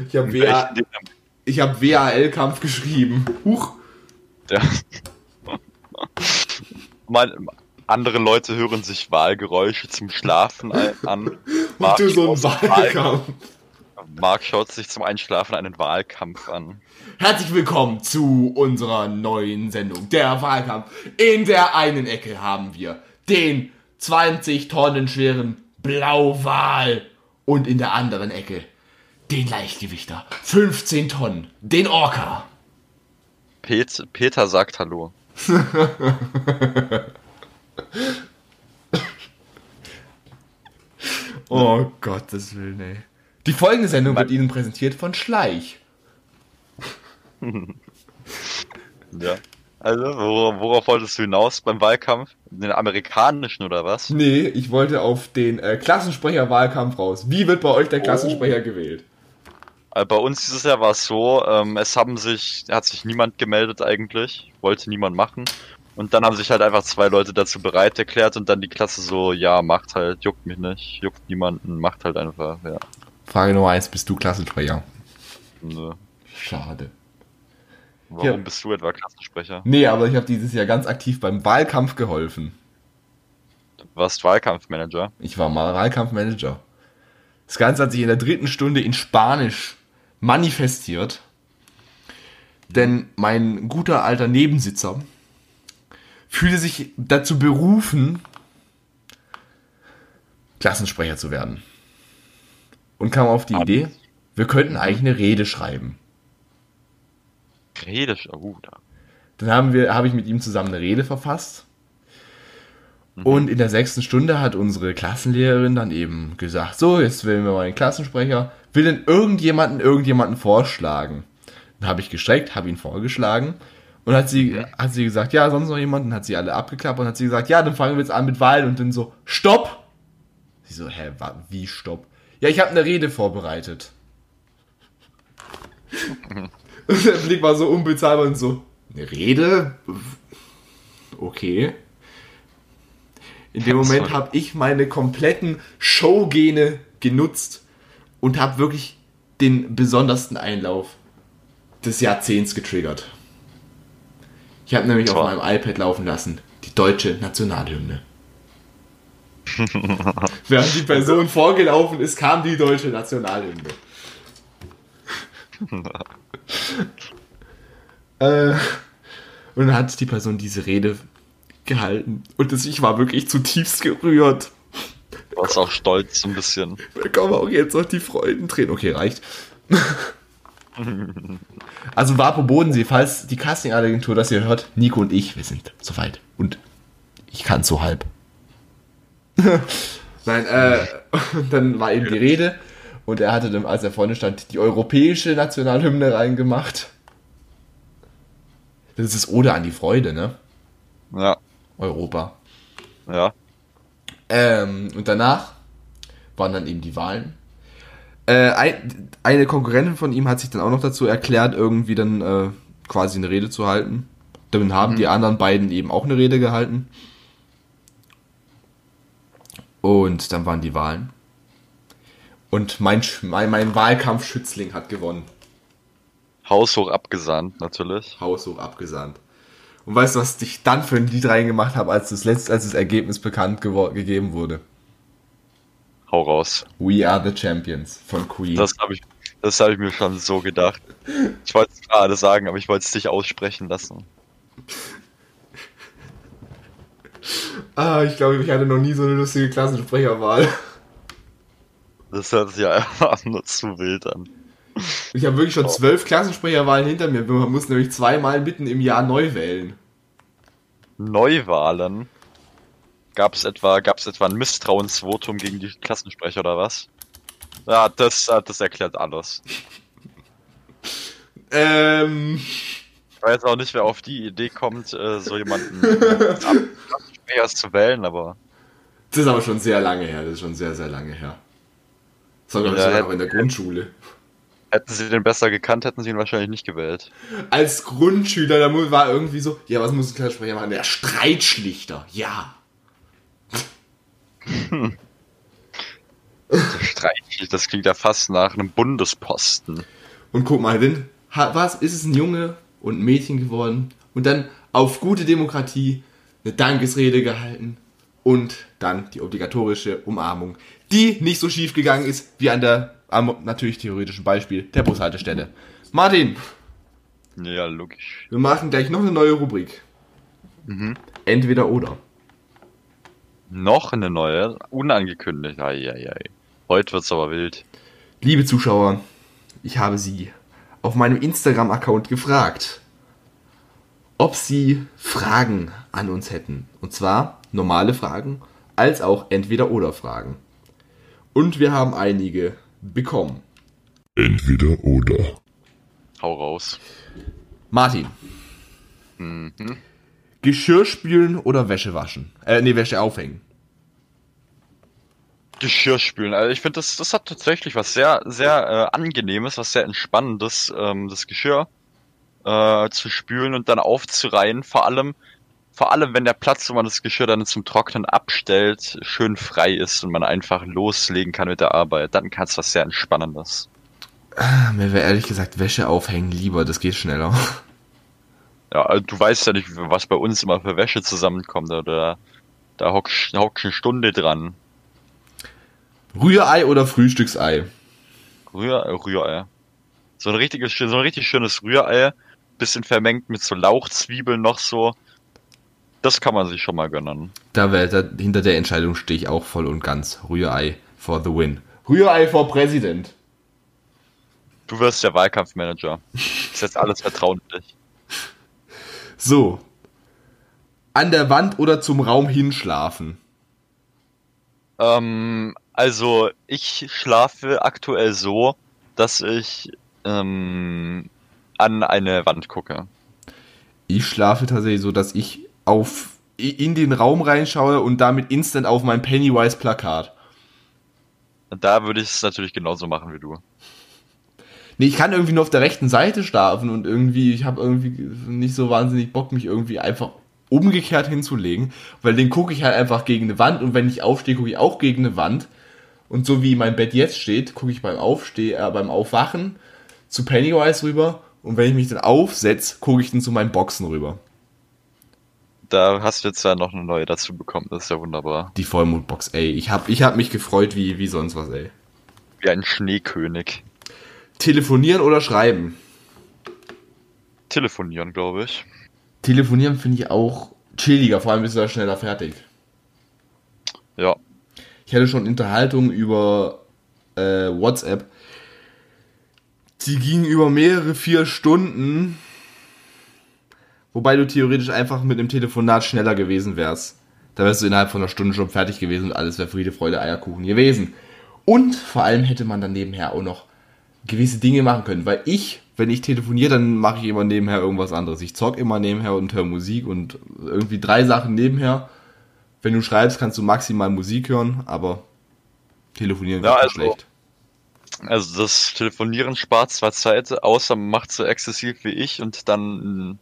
Ich habe WA, ich hab WAL-Kampf geschrieben. Huch. Der Mal, andere Leute hören sich Wahlgeräusche zum Schlafen an. Und du so ein schaut sich Wahlkampf. Wahl- Marc schaut sich zum Einschlafen einen Wahlkampf an. Herzlich willkommen zu unserer neuen Sendung, der Wahlkampf. In der einen Ecke haben wir den 20 Tonnen schweren Blauwal und in der anderen Ecke den Leichtgewichter, 15 Tonnen, den Orca. Pet, Peter sagt Hallo. Oh Gottes Willen, ey. Die folgende Sendung wird Ihnen präsentiert von Schleich. Ja. Also, wor- worauf wolltest du hinaus beim Wahlkampf? Den amerikanischen oder was? Nee, ich wollte auf den äh, Klassensprecher-Wahlkampf raus. Wie wird bei euch der Klassensprecher gewählt? Äh, Bei uns dieses Jahr war es so, ähm, es haben sich, hat sich niemand gemeldet eigentlich, wollte niemand machen. Und dann haben sich halt einfach zwei Leute dazu bereit erklärt und dann die Klasse so, ja, macht halt, juckt mich nicht, juckt niemanden, macht halt einfach, ja. Frage Nummer 1, bist du Klassensprecher? Nö. Schade. Warum Ja. bist du etwa Klassensprecher? Nee, aber ich habe dieses Jahr ganz aktiv beim Wahlkampf geholfen. Du warst Wahlkampfmanager. Ich war mal Wahlkampfmanager. Das Ganze hat sich in der dritten Stunde in Spanisch manifestiert. Denn mein guter alter Nebensitzer fühlte sich dazu berufen, Klassensprecher zu werden. Und kam auf die Idee, wir könnten eigentlich eine Rede schreiben. Rede, oh, da. Dann haben wir, habe ich mit ihm zusammen eine Rede verfasst. Und in der sechsten Stunde hat unsere Klassenlehrerin dann eben gesagt, so, jetzt wählen wir mal einen Klassensprecher. Will denn irgendjemanden irgendjemanden vorschlagen? Dann habe ich gestreckt, habe ihn vorgeschlagen. Und hat sie, hat sie gesagt, ja, sonst noch jemanden, hat sie alle abgeklappt und hat sie gesagt, ja, dann fangen wir jetzt an mit Wahlen und dann so, stopp! Sie so, hä, wie stopp? Ja, ich habe eine Rede vorbereitet. Und der Blick war so unbezahlbar und so, eine Rede? Okay. In dem Moment habe ich meine kompletten Showgene genutzt und habe wirklich den besondersten Einlauf des Jahrzehnts getriggert. Ich habe nämlich auf Toll. meinem iPad laufen lassen die deutsche Nationalhymne. Während die Person vorgelaufen ist, kam die deutsche Nationalhymne. äh, und dann hat die Person diese Rede gehalten. Und das, ich war wirklich zutiefst gerührt. Du warst auch stolz so ein bisschen. Da kommen auch jetzt noch die Freudentränen. Okay, reicht. Also Vapo Bodensee, falls die Casting-Agentur das hier hört, Nico und ich, wir sind soweit. Und ich kann so halb. Nein, äh, dann war eben die Rede und er hatte dann, als er vorne stand, die europäische Nationalhymne reingemacht. Das ist Ode an die Freude, ne? Ja, Europa. ja. Ähm, und danach waren dann eben die Wahlen. Äh, ein, eine Konkurrentin von ihm hat sich dann auch noch dazu erklärt, irgendwie dann äh, quasi eine Rede zu halten. Dann haben die anderen beiden eben auch eine Rede gehalten. Und dann waren die Wahlen. Und mein, mein, mein Wahlkampfschützling hat gewonnen. Haushoch abgesandt, natürlich. Haushoch abgesandt. Und weißt du, was ich dann für ein Lied reingemacht habe, als das letzte, als das Ergebnis bekannt gegeben wurde? Hau raus. We are the Champions von Queen. Das habe ich, das habe ich mir schon so gedacht. Ich wollte es gerade sagen, aber ich wollte es nicht aussprechen lassen. Ah, ich glaube, ich hatte noch nie so eine lustige Klassensprecherwahl. Das hört sich ja einfach nur zu wild an. Ich habe wirklich schon zwölf Klassensprecherwahlen hinter mir. Man muss nämlich zweimal mitten im Jahr neu wählen. Neuwahlen. Gab es etwa, gab's etwa ein Misstrauensvotum gegen die Klassensprecher oder was? Ja, das, äh, das erklärt alles. Ähm, Ich weiß auch nicht, wer auf die Idee kommt, äh, so jemanden Klassensprechers zu wählen, aber das ist aber schon sehr lange her. Das ist schon sehr, sehr lange her. Das war, glaube ich, Ja, sogar noch in der Grundschule. hätten sie den besser gekannt, hätten sie ihn wahrscheinlich nicht gewählt. Als Grundschüler, da war irgendwie so, ja, was muss ein Klassensprecher machen? Der Streitschlichter, ja. Streitlich, das klingt ja fast nach einem Bundesposten. Und guck mal, ha- was, ist es ein Junge und ein Mädchen geworden und dann auf gute Demokratie eine Dankesrede gehalten und dann die obligatorische Umarmung, die nicht so schief gegangen ist wie an der, am natürlich theoretischen Beispiel der Bushaltestelle. Martin, Ja, logisch. wir machen gleich noch eine neue Rubrik. Entweder oder. Noch eine neue, unangekündigt. Eieiei. Heute wird's aber wild. Liebe Zuschauer, ich habe Sie auf meinem Instagram-Account gefragt, ob Sie Fragen an uns hätten. Und zwar normale Fragen als auch Entweder-Oder-Fragen. Und wir haben einige bekommen. Entweder oder. Hau raus. Martin, Mhm. Geschirr spülen oder Wäsche waschen? Äh, nee, Wäsche aufhängen. Geschirr spülen. Also ich finde, das, das hat tatsächlich was sehr, sehr äh, angenehmes, was sehr entspannendes, ähm, das Geschirr äh, zu spülen und dann aufzureihen. Vor allem, vor allem, wenn der Platz, wo man das Geschirr dann zum Trocknen abstellt, schön frei ist und man einfach loslegen kann mit der Arbeit. Dann kann es was sehr Entspannendes. Ah, Mir wäre ehrlich gesagt Wäsche aufhängen lieber, das geht schneller. Ja, also du weißt ja nicht, was bei uns immer für Wäsche zusammenkommt. Oder da hockst hockst eine Stunde dran. Rührei oder Frühstücksei? Rühr, äh, Rührei. So ein richtiges, so ein richtig schönes Rührei, bisschen vermengt mit so Lauchzwiebeln noch so. Das kann man sich schon mal gönnen. Da, wär, da hinter der Entscheidung stehe ich auch voll und ganz. Rührei for the win. Rührei for President. Du wirst der Wahlkampfmanager. Ist jetzt alles vertraulich. So. An der Wand oder zum Raum hinschlafen? Ähm, also ich schlafe aktuell so, dass ich ähm, an eine Wand gucke. Ich schlafe tatsächlich so, dass ich auf in den Raum reinschaue und damit instant auf mein Pennywise-Plakat. Da würde ich es natürlich genauso machen wie du. Nee, ich kann irgendwie nur auf der rechten Seite schlafen und irgendwie, ich habe irgendwie nicht so wahnsinnig Bock, mich irgendwie einfach umgekehrt hinzulegen, weil den gucke ich halt einfach gegen eine Wand und wenn ich aufstehe, gucke ich auch gegen eine Wand. Und so wie mein Bett jetzt steht, gucke ich beim Aufsteh, äh, beim Aufwachen zu Pennywise rüber und wenn ich mich dann aufsetze, gucke ich dann zu meinen Boxen rüber. Da hast du jetzt ja noch eine neue dazu bekommen, das ist ja wunderbar. Die Vollmondbox, ey. Ich hab, ich hab mich gefreut wie, wie sonst was, ey. Wie ein Schneekönig. Telefonieren oder schreiben? Telefonieren, glaube ich. Telefonieren finde ich auch chilliger, vor allem bist du da schneller fertig. Ja. Ich hatte schon Unterhaltungen über äh, WhatsApp. Die gingen über mehrere vier Stunden. Wobei du theoretisch einfach mit dem Telefonat schneller gewesen wärst. Da wärst du innerhalb von einer Stunde schon fertig gewesen und alles wäre Friede, Freude, Eierkuchen gewesen. Und vor allem hätte man dann nebenher auch noch gewisse Dinge machen können. Weil ich, wenn ich telefoniere, dann mache ich immer nebenher irgendwas anderes. Ich zock immer nebenher und höre Musik und irgendwie drei Sachen nebenher. Wenn du schreibst, kannst du maximal Musik hören, aber telefonieren Ja, wäre also- schlecht. Also das Telefonieren spart zwar Zeit, außer man macht so exzessiv wie ich und dann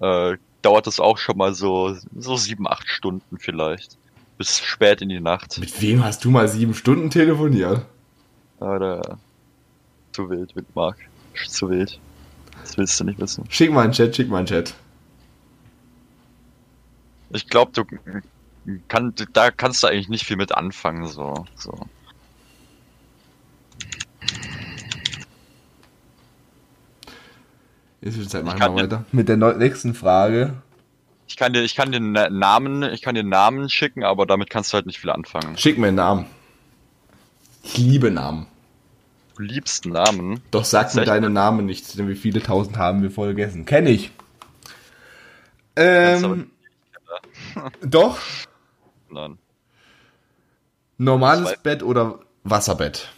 äh, dauert es auch schon mal so, so sieben, acht Stunden vielleicht. Bis spät in die Nacht. Mit wem hast du mal sieben Stunden telefoniert? Oder zu wild mit Marc. Zu wild. Das willst du nicht wissen. Schick mal einen Chat, schick mal einen Chat. Ich glaube, du kann, da kannst du eigentlich nicht viel mit anfangen, so. so. Jetzt wird Zeit, Ich machen kann wir den- weiter. Mit der nächsten Frage. Ich kann dir, ich kann den Na- Namen, ich kann den Namen schicken, aber damit kannst du halt nicht viel anfangen. Schick mir einen Namen. Ich liebe Namen. Du liebst Namen. Doch sag mir Echt? deine Namen nicht, denn wie viele tausend haben wir voll gegessen. Kenn ich. Ähm, doch. Nein. Normales. Bett oder Wasserbett?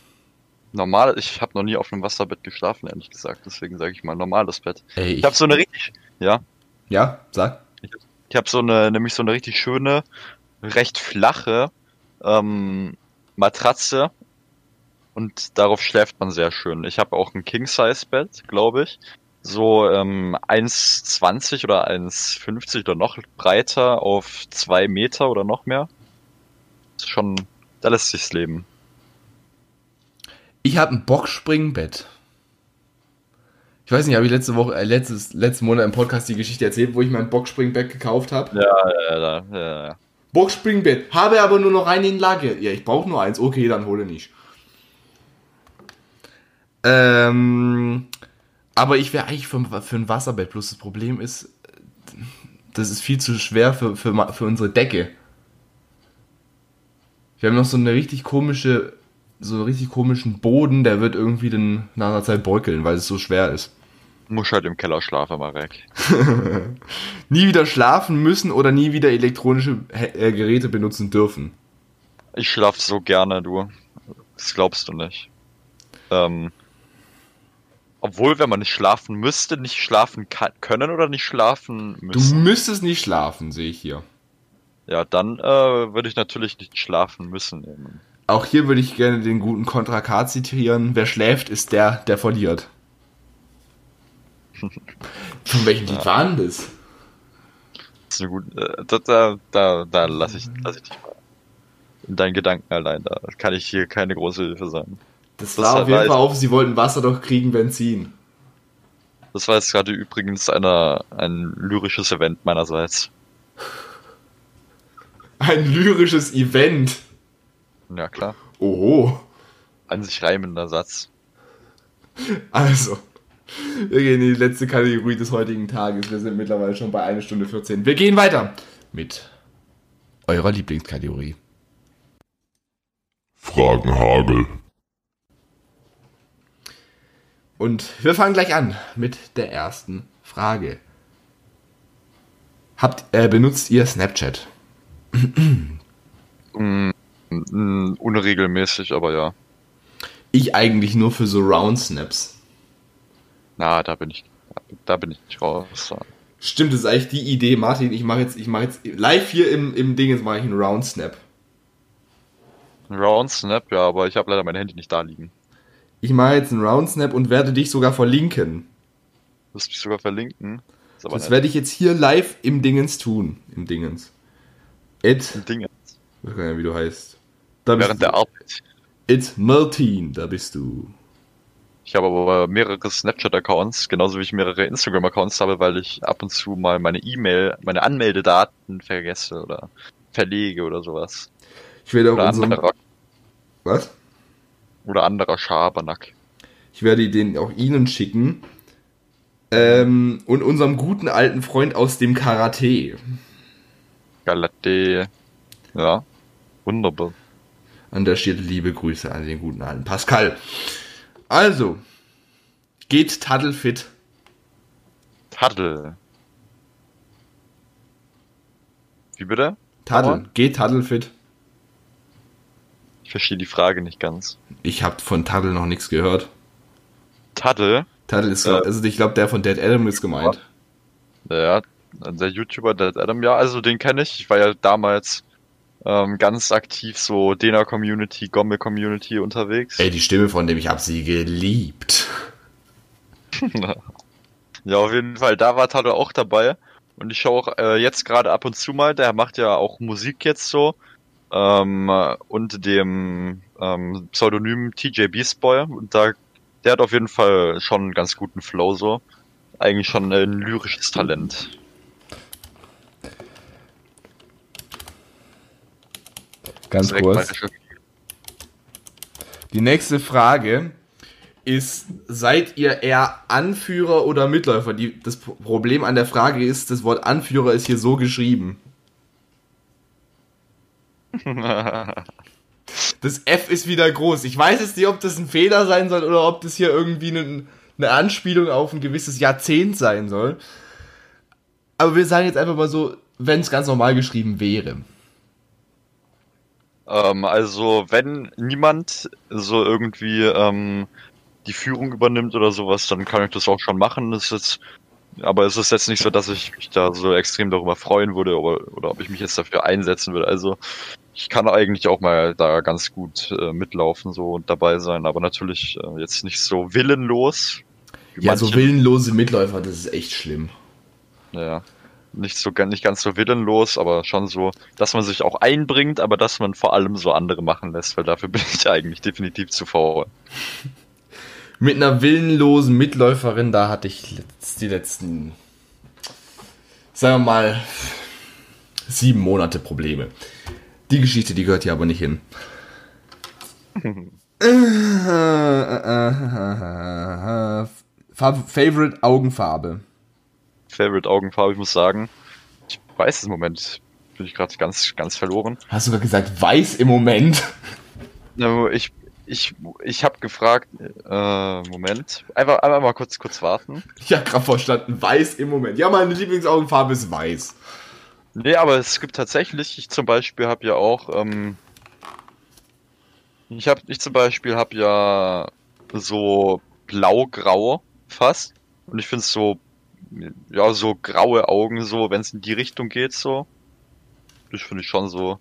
Normal, ich habe noch nie auf einem Wasserbett geschlafen, ehrlich gesagt. Deswegen sage ich mal normales Bett. Ey, Ich habe so eine richtig, ja, ja, sag. ich habe so eine, nämlich so eine richtig schöne, recht flache ähm, Matratze und darauf schläft man sehr schön. Ich habe auch ein King-Size-Bett, glaube ich. So ähm, 1,20 oder 1,50 oder noch breiter auf zwei Meter oder noch mehr. Ist schon, da lässt sich's leben. Ich habe ein Boxspringbett. Ich weiß nicht, habe ich letzte Woche, äh, letztes, letzten Monat im Podcast die Geschichte erzählt, wo ich mein Boxspringbett gekauft habe? Ja, ja, ja, ja. Boxspringbett. Habe aber nur noch einen in Lage. Ja, ich brauche nur eins. Okay, dann hole nicht. Ähm, aber ich wäre eigentlich für, für ein Wasserbett. Plus das Problem ist, das ist viel zu schwer für, für, für unsere Decke. Wir haben noch so eine richtig komische, so einen richtig komischen Boden, der wird irgendwie dann nach einer Zeit bröckeln, weil es so schwer ist. Muss halt im Keller schlafen, Marek. Nie wieder schlafen müssen oder nie wieder elektronische He- äh, Geräte benutzen dürfen. Ich schlaf so gerne, du. Das glaubst du nicht. Ähm, obwohl, wenn man nicht schlafen müsste, nicht schlafen kann, können oder nicht schlafen Du müssen. müsstest nicht schlafen, sehe ich hier. Ja, dann äh, würde ich natürlich nicht schlafen müssen. Nehmen. Auch hier würde ich gerne den guten Contra K zitieren. Wer schläft, ist der, der verliert. Von welchem Lied war denn das? Das ist eine gute. Äh, da, da, da, da lass ich, lass ich dich mal. In deinen Gedanken allein, da kann ich hier keine große Hilfe sein. Das, Das war auf jeden war Fall auf, sie wollten Wasser, doch kriegen Benzin. Das war jetzt gerade übrigens einer, ein lyrisches Event meinerseits. Ein lyrisches Event. Ja, klar. Oho. An sich reimender Satz. Also, wir gehen in die letzte Kategorie des heutigen Tages. Wir sind mittlerweile schon bei 1 Stunde 14. Wir gehen weiter mit eurer Lieblingskategorie. Fragenhagel. Und wir fangen gleich an mit der ersten Frage. Habt, äh, benutzt ihr Snapchat? Mm, mm, unregelmäßig, aber ja. Ich eigentlich nur für so Round-Snaps. Na, da bin ich, da bin ich nicht raus. Stimmt, das ist eigentlich die Idee, Martin. Ich mache jetzt, ich mache jetzt live hier im, im Ding, jetzt mache ich einen Round-Snap. Round Snap, ja, aber ich habe leider mein Handy nicht da liegen. Ich mache jetzt einen Roundsnap und werde dich sogar verlinken. Du wirst mich sogar verlinken. Das nett. werde ich jetzt hier live im Dingens tun. Im Dingens. Ed, Ein Ding. ich weiß gar nicht, wie du heißt. Da Während du. der Arbeit. Ed Martin, da bist du. Ich habe aber mehrere Snapchat-Accounts, genauso wie ich mehrere Instagram-Accounts habe, weil ich ab und zu mal meine E-Mail, meine Anmeldedaten vergesse oder verlege oder sowas. Ich werde auch unseren. Was? Oder anderer Schabernack. Ich werde den auch Ihnen schicken. Ähm, und unserem guten alten Freund aus dem Karate. Galate. Ja. Wunderbar. An der Stelle liebe Grüße an den guten alten Pascal. Also, geht Taddlefit. Taddel. Wie bitte? Taddel, Aber- geht Taddlefit. Ich verstehe die Frage nicht ganz. Ich habe von Taddle noch nichts gehört. Taddel? Taddle ist, Äh. also ich glaube, der von Dead Adam ist gemeint. Ja, der YouTuber, der Adam, ja, also den kenne ich. Ich war ja damals ähm, ganz aktiv so Dena Community, Gomme Community unterwegs. Ey, die Stimme von dem, ich habe sie geliebt. Ja, auf jeden Fall, da war Tado auch dabei. Und ich schaue auch äh, jetzt gerade ab und zu mal, der macht ja auch Musik jetzt so. Ähm, äh, unter dem ähm, Pseudonym TJ Beastboy. Und da, der hat auf jeden Fall schon einen ganz guten Flow so. Eigentlich schon ein lyrisches Talent. Ganz Direkt kurz. Die nächste Frage ist, seid ihr eher Anführer oder Mitläufer? Die, das Pro- Problem an der Frage ist, das Wort Anführer ist hier so geschrieben. Das F ist wieder groß. Ich weiß jetzt nicht, ob das ein Fehler sein soll oder ob das hier irgendwie eine, eine Anspielung auf ein gewisses Jahrzehnt sein soll. Aber wir sagen jetzt einfach mal so, wenn es ganz normal geschrieben wäre. Ähm, also, wenn niemand so irgendwie ähm, die Führung übernimmt oder sowas, dann kann ich das auch schon machen. Das ist jetzt, aber es ist jetzt nicht so, dass ich mich da so extrem darüber freuen würde oder, oder ob ich mich jetzt dafür einsetzen würde. Also, ich kann eigentlich auch mal da ganz gut äh, mitlaufen so und dabei sein, aber natürlich äh, jetzt nicht so willenlos. Ja, so manche. willenlose Mitläufer, das ist echt schlimm. Ja. Nicht so nicht ganz so willenlos, aber schon so, dass man sich auch einbringt, aber dass man vor allem so andere machen lässt, weil dafür bin ich eigentlich definitiv zu faul. Mit einer willenlosen Mitläuferin, da hatte ich letzt, die letzten, sagen wir mal, sieben Monate Probleme. Die Geschichte, die gehört hier aber nicht hin. Favorite Augenfarbe. Favorite Augenfarbe, ich muss sagen, ich weiß es im Moment, bin ich gerade ganz, ganz verloren. Hast du gerade gesagt, weiß im Moment? Ich, ich, ich habe gefragt, äh, Moment, einfach, einfach mal kurz, kurz warten. Ich habe gerade verstanden, weiß im Moment. Ja, meine Lieblingsaugenfarbe ist weiß. Nee, aber es gibt tatsächlich, ich zum Beispiel habe ja auch, ähm, ich habe, ich zum Beispiel habe ja so blau-grau fast und ich finde so, ja, so graue Augen so, wenn es in die Richtung geht so, das finde ich schon so.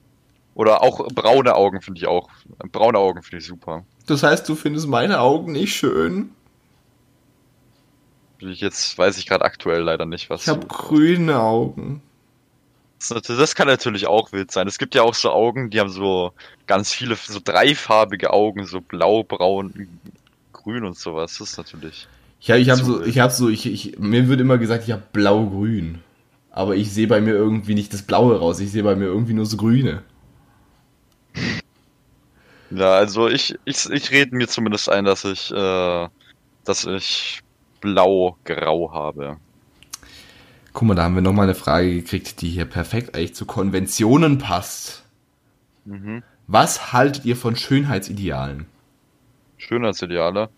Oder auch braune Augen finde ich auch, braune Augen finde ich super. Das heißt, du findest meine Augen nicht schön? Ich jetzt weiß ich gerade aktuell leider nicht, was. Ich habe grüne Augen. Das, das kann natürlich auch wild sein. Es gibt ja auch so Augen, die haben so ganz viele, so dreifarbige Augen, so blau, braun, grün und sowas. Das ist natürlich. Ja, ich habe so, ich habe so, ich, ich, mir wird immer gesagt, ich habe blau-grün. Aber ich sehe bei mir irgendwie nicht das Blaue raus. Ich sehe bei mir irgendwie nur so Grüne. Ja, also ich, ich, ich rede mir zumindest ein, dass ich, äh, dass ich blau-grau habe. Guck mal, da haben wir nochmal eine Frage gekriegt, die hier perfekt eigentlich zu Konventionen passt. Mhm. Was haltet ihr von Schönheitsidealen? Schönheitsideale.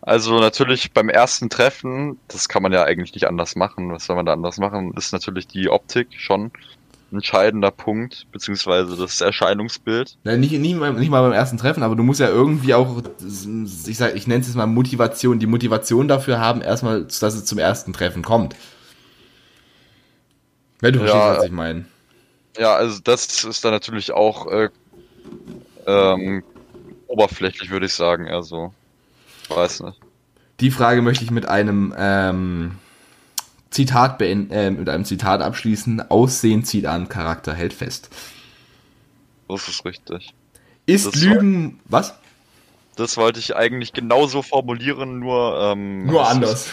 Also natürlich beim ersten Treffen, das kann man ja eigentlich nicht anders machen. Was soll man da anders machen? Ist natürlich die Optik schon entscheidender Punkt, beziehungsweise das Erscheinungsbild. Nein, nicht, nicht, mal, nicht mal beim ersten Treffen, aber du musst ja irgendwie auch, ich sag, ich nenne es jetzt mal Motivation, die Motivation dafür haben, erstmal, dass es zum ersten Treffen kommt. Wenn du verstehst, Ja, was ich meine. Ja, also das ist dann natürlich auch äh, ähm, oberflächlich, würde ich sagen. Also Weiß nicht. Die Frage möchte ich mit einem ähm, Zitat beenden, äh, mit einem Zitat abschließen. Aussehen zieht an, Charakter hält fest. Das ist richtig. Ist Das Lügen was? Das wollte ich eigentlich genauso formulieren, nur ähm, Nur anders.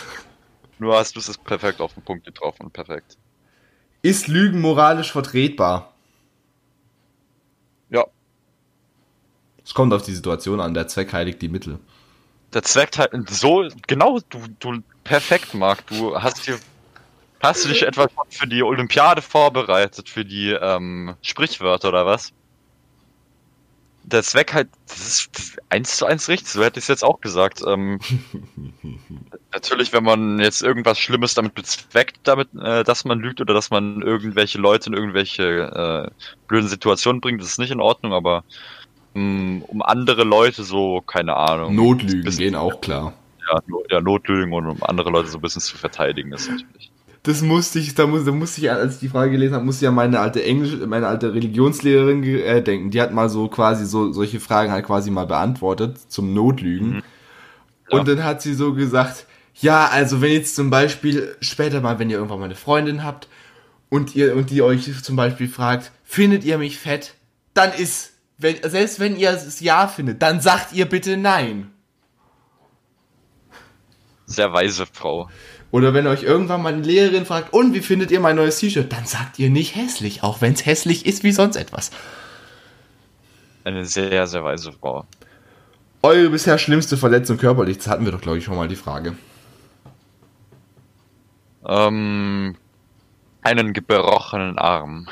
Nur hast du es perfekt auf den Punkt getroffen. Perfekt. Ist Lügen moralisch vertretbar? Ja. Es kommt auf die Situation an, der Zweck heiligt die Mittel. Der Zweck halt so genau du du perfekt Marc. Du hast dir hast du dich etwa für die Olympiade vorbereitet für die ähm, Sprichwörter oder was? Der Zweck halt das ist eins zu eins richtig. So hätte ich es jetzt auch gesagt. Ähm, natürlich, wenn man jetzt irgendwas Schlimmes damit bezweckt, damit, äh, dass man lügt oder dass man irgendwelche Leute in irgendwelche äh, blöden Situationen bringt, das ist nicht in Ordnung. Aber mh, um andere Leute so keine Ahnung. Notlügen gehen auch klar. ja, ja, Notlügen und um andere Leute so ein bisschen zu verteidigen ist natürlich. Das musste ich, da, muss, da musste ich, als ich die Frage gelesen habe, musste ich an meine alte Englisch, meine alte Religionslehrerin äh, denken. Die hat mal so quasi so solche Fragen halt quasi mal beantwortet zum Notlügen. Mhm. Ja. Und dann hat sie so gesagt, ja, also wenn jetzt zum Beispiel später mal, wenn ihr irgendwann mal eine Freundin habt und ihr und die euch zum Beispiel fragt, findet ihr mich fett, dann ist, wenn, selbst wenn ihr es ja findet, dann sagt ihr bitte nein. Sehr weise Frau. Oder wenn euch irgendwann mal eine Lehrerin fragt, und wie findet ihr mein neues T-Shirt? Dann sagt ihr nicht hässlich, auch wenn es hässlich ist wie sonst etwas. Eine sehr, sehr weise Frau. Eure bisher schlimmste Verletzung körperlich, das hatten wir doch, glaube ich, schon mal die Frage. Ähm, einen gebrochenen Arm.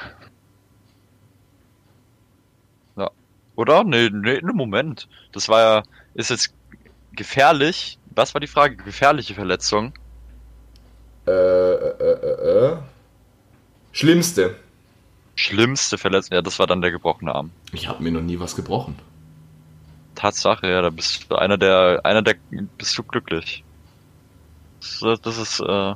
Ja. Oder? Nee, nee, nee, Moment. Das war ja, ist jetzt gefährlich. Was war die Frage? Gefährliche Verletzung? Äh, äh, äh, äh. Schlimmste. Schlimmste Verletzung? Ja, das war dann der gebrochene Arm. Ich habe mir noch nie was gebrochen. Tatsache, ja, da bist du einer der, einer der, bist du glücklich. Das, das ist, äh,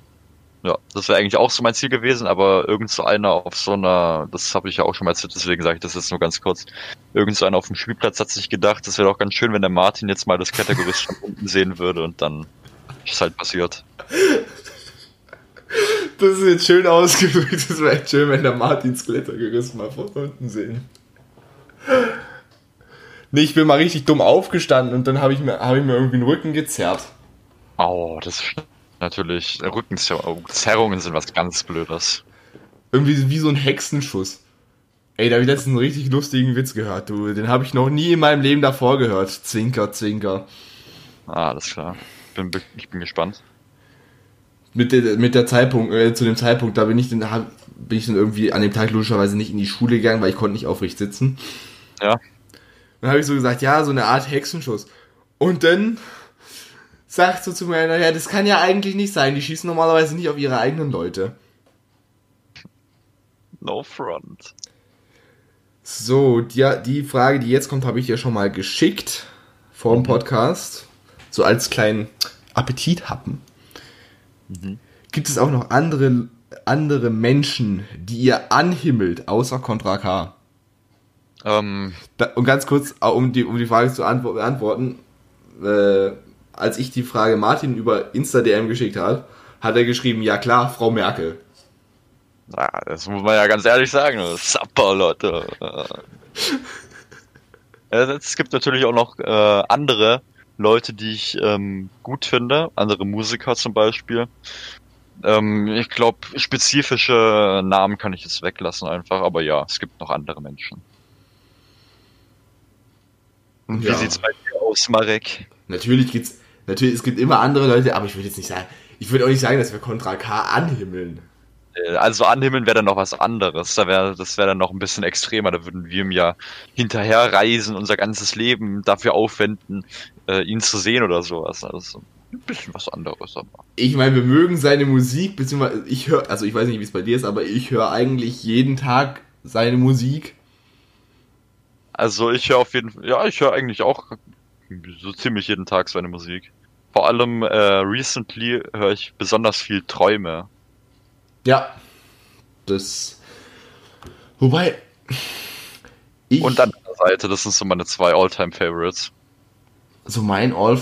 ja, das wäre eigentlich auch so mein Ziel gewesen, aber irgend so einer auf so einer, das habe ich ja auch schon mal erzählt, deswegen sage ich das jetzt nur ganz kurz. Irgend so einer auf dem Spielplatz hat sich gedacht, das wäre doch ganz schön, wenn der Martin jetzt mal das Klettergerüst von unten sehen würde und dann ist halt passiert. Das ist jetzt schön ausgedrückt. Das wäre echt schön, wenn der Martins Klettergerüst mal von unten sehen. Nee, ich bin mal richtig dumm aufgestanden und dann habe ich, mir- hab ich mir irgendwie den Rücken gezerrt. Oh, das ist natürlich, Rückenzerrungen sind was ganz Blödes. Irgendwie wie so ein Hexenschuss. Ey, da habe ich letztens einen richtig lustigen Witz gehört, du. Den habe ich noch nie in meinem Leben davor gehört. Zwinker, zwinker. Ah, alles klar. Bin, ich bin gespannt. Mit der, mit der Zeitpunkt, äh, zu dem Zeitpunkt, da bin ich dann, hab, bin ich dann irgendwie an dem Tag logischerweise nicht in die Schule gegangen, weil ich konnte nicht aufrecht sitzen. Ja. Dann habe ich so gesagt, ja, so eine Art Hexenschuss. Und dann sagt so zu mir einer, ja, das kann ja eigentlich nicht sein. Die schießen normalerweise nicht auf ihre eigenen Leute. No front. So, die, die Frage, die jetzt kommt, habe ich ja schon mal geschickt vor dem Podcast. So als kleinen Appetithappen. Gibt es auch noch andere, andere Menschen, die ihr anhimmelt, außer Contra K? Ähm, Da, und ganz kurz, äh, um die, um die Frage zu antwo- beantworten, äh, als ich die Frage Martin über Insta-DM geschickt habe, hat er geschrieben, ja klar, Frau Merkel. Ja, das muss man ja ganz ehrlich sagen. Sapper, Leute. Äh, Es gibt natürlich auch noch äh, andere Leute, die ich ähm, gut finde, andere Musiker zum Beispiel. Ähm, ich glaube, spezifische Namen kann ich jetzt weglassen einfach, aber ja, es gibt noch andere Menschen. Wie Ja. sieht's bei dir aus, Marek? Natürlich gibt's, natürlich, es gibt immer andere Leute, aber ich würde jetzt nicht sagen, ich würde auch nicht sagen, dass wir Contra K anhimmeln. Äh, Also anhimmeln wäre dann noch was anderes. Da wäre, das wäre dann noch ein bisschen extremer. Da würden wir ihm ja hinterher reisen, unser ganzes Leben dafür aufwenden, äh, ihn zu sehen oder sowas. Also ein bisschen was anderes. Aber. Ich meine, wir mögen seine Musik, beziehungsweise ich höre, also ich weiß nicht, wie es bei dir ist, aber ich höre eigentlich jeden Tag seine Musik. Also ich höre auf jeden Fall, ja, ich höre eigentlich auch so ziemlich jeden Tag seine Musik. Vor allem äh, recently höre ich besonders viel Träume. Ja. Das. Wobei. Ich, Und an der Seite, das sind so meine zwei All-Time-Favorites. So mein All-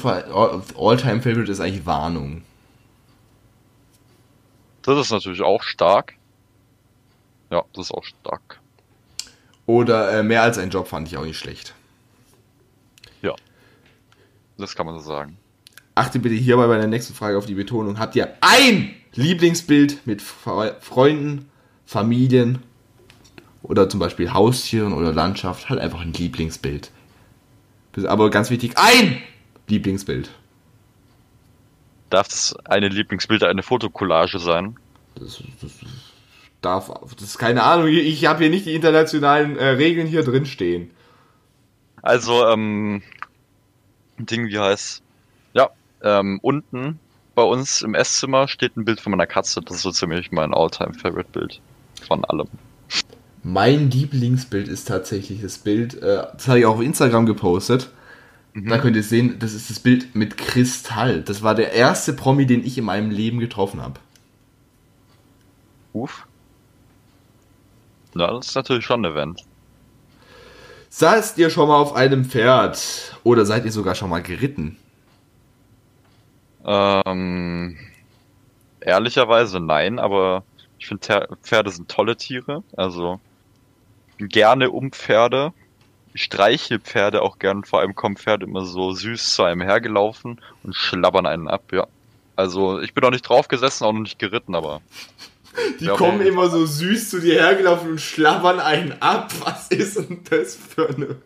All-Time-Favorite ist eigentlich Warnung. Das ist natürlich auch stark. Ja, das ist auch stark. Oder äh, mehr als ein Job fand ich auch nicht schlecht. Ja. Das kann man so sagen. Achte bitte hierbei bei der nächsten Frage auf die Betonung. Habt ihr ein Lieblingsbild mit Fre Freunden, Familien oder zum Beispiel Haustieren oder Landschaft? Halt einfach ein Lieblingsbild. Aber ganz wichtig, ein Lieblingsbild. Darf das eine Lieblingsbild eine Fotokollage sein? Das, das darf, das ist keine Ahnung. Ich habe hier nicht die internationalen äh, Regeln hier drin stehen. Also, ähm, Ding, wie heißt? Ja, ähm, unten bei uns im Esszimmer steht ein Bild von meiner Katze. Das ist so ziemlich mein All-Time-Favorite-Bild von allem. Mein Lieblingsbild ist tatsächlich das Bild, äh, das habe ich auch auf Instagram gepostet. Mhm. Da könnt ihr sehen, das ist das Bild mit Kristall. Das war der erste Promi, den ich in meinem Leben getroffen habe. Uff. Na, das ist natürlich schon ein Event. Saßt ihr schon mal auf einem Pferd? Oder seid ihr sogar schon mal geritten? Ähm, ehrlicherweise nein, aber ich finde Pferde sind tolle Tiere. Also gerne um Pferde. Ich streiche Pferde auch gern, vor allem kommen Pferde immer so süß zu einem hergelaufen und schlabbern einen ab, ja. Also ich bin auch nicht drauf gesessen, auch noch nicht geritten, aber. Die kommen immer so süß zu dir hergelaufen und schlabbern einen ab. Was ist denn das für eine,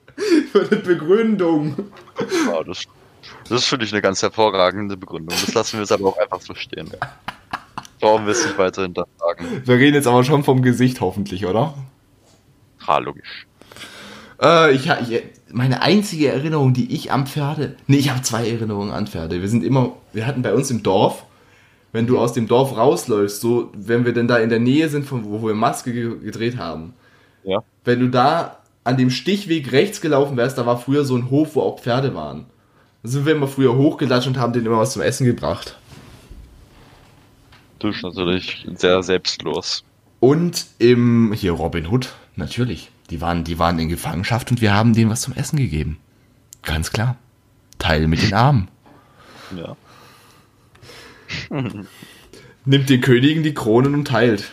für eine Begründung? Ja, das, das finde ich eine ganz hervorragende Begründung. Das lassen wir jetzt aber auch einfach so stehen. Brauchen wir es nicht weiter hinterfragen. Wir reden jetzt aber schon vom Gesicht hoffentlich, oder? Ha, logisch. Äh, ich, ich, meine einzige Erinnerung, die ich am Pferde. Nee, ich habe zwei Erinnerungen an Pferde. Wir sind immer, wir hatten bei uns im Dorf, wenn du aus dem Dorf rausläufst, so, wenn wir denn da in der Nähe sind, von wo wir Maske ge gedreht haben. Ja. Wenn du da an dem Stichweg rechts gelaufen wärst, da war früher so ein Hof, wo auch Pferde waren. Da sind wir immer früher hochgelatscht und haben denen immer was zum Essen gebracht. Du bist natürlich sehr selbstlos. Und im, hier Robin Hood, natürlich. Die waren, die waren in Gefangenschaft und wir haben denen was zum Essen gegeben. Ganz klar. Teil mit den Armen. Ja. Nimmt den Königen die Kronen und teilt.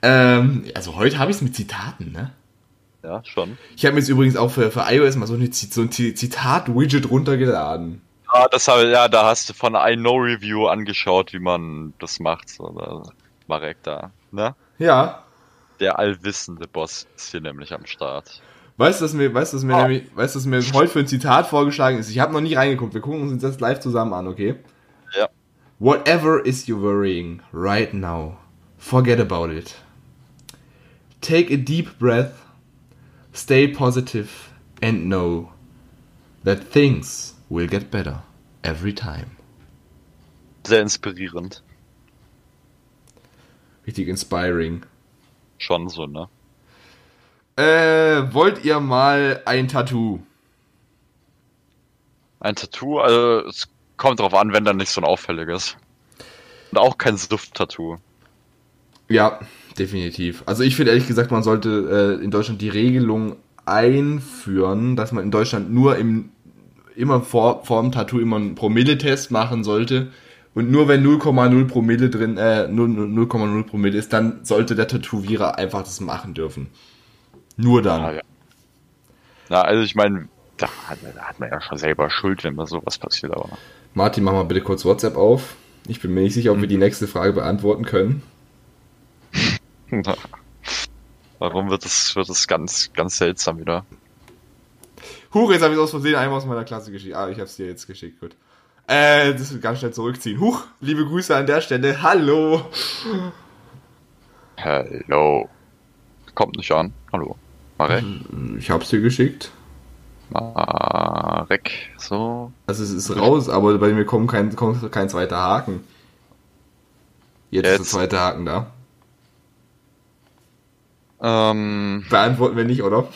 Ähm, also heute habe ich es mit Zitaten, ne? Ja, schon. Ich habe mir jetzt übrigens auch für, für iOS mal so, eine, so ein Zitat-Widget runtergeladen. Ah, das habe ja, da hast du von I Know Review angeschaut, wie man das macht. Oder Marek da, ne? Ja. Der allwissende Boss ist hier nämlich am Start. Weißt du, was mir, weißt, was mir, oh. nämlich, weißt, was mir heute für ein Zitat vorgeschlagen ist? Ich habe noch nie reingeguckt. Wir gucken uns das live zusammen an, okay? Ja. Whatever is you worrying right now, forget about it. Take a deep breath, stay positive, and know that things will get better every time. Sehr inspirierend. Richtig inspiring. Schon so, ne? Äh, wollt ihr mal ein Tattoo? Ein Tattoo? Also, es kommt drauf an, wenn dann nicht so ein auffälliges. Und auch kein Duft-Tattoo. Ja, definitiv. Also ich finde ehrlich gesagt, man sollte äh, in Deutschland die Regelung einführen, dass man in Deutschland nur im immer vor, vor dem Tattoo immer einen Promille-Test machen sollte. Und nur wenn 0,0 Promille drin, äh, 0,0 Promille ist, dann sollte der Tätowierer einfach das machen dürfen. Nur dann. Ja, ja. Na, also ich meine, da, da, hat man ja schon selber Schuld, wenn mal sowas passiert, aber. Martin, mach mal bitte kurz WhatsApp auf. Ich bin mir nicht sicher, ob wir die mhm. nächste Frage beantworten können. Warum wird das, wird das ganz, ganz seltsam wieder? Huch, jetzt habe ich aus Versehen einmal aus meiner Klasse geschickt. Ah, ich habe es dir jetzt geschickt, gut. Äh, das wird ganz schnell zurückziehen. Huch, liebe Grüße an der Stelle. Hallo. Hallo. Kommt nicht an. Hallo. Marek? Ich hab's dir geschickt. Marek, so. Also es ist raus, aber bei mir kommt kein, kommt kein zweiter Haken. Jetzt, Jetzt. ist der zweite Haken da. Ähm, Beantworten wir nicht, oder?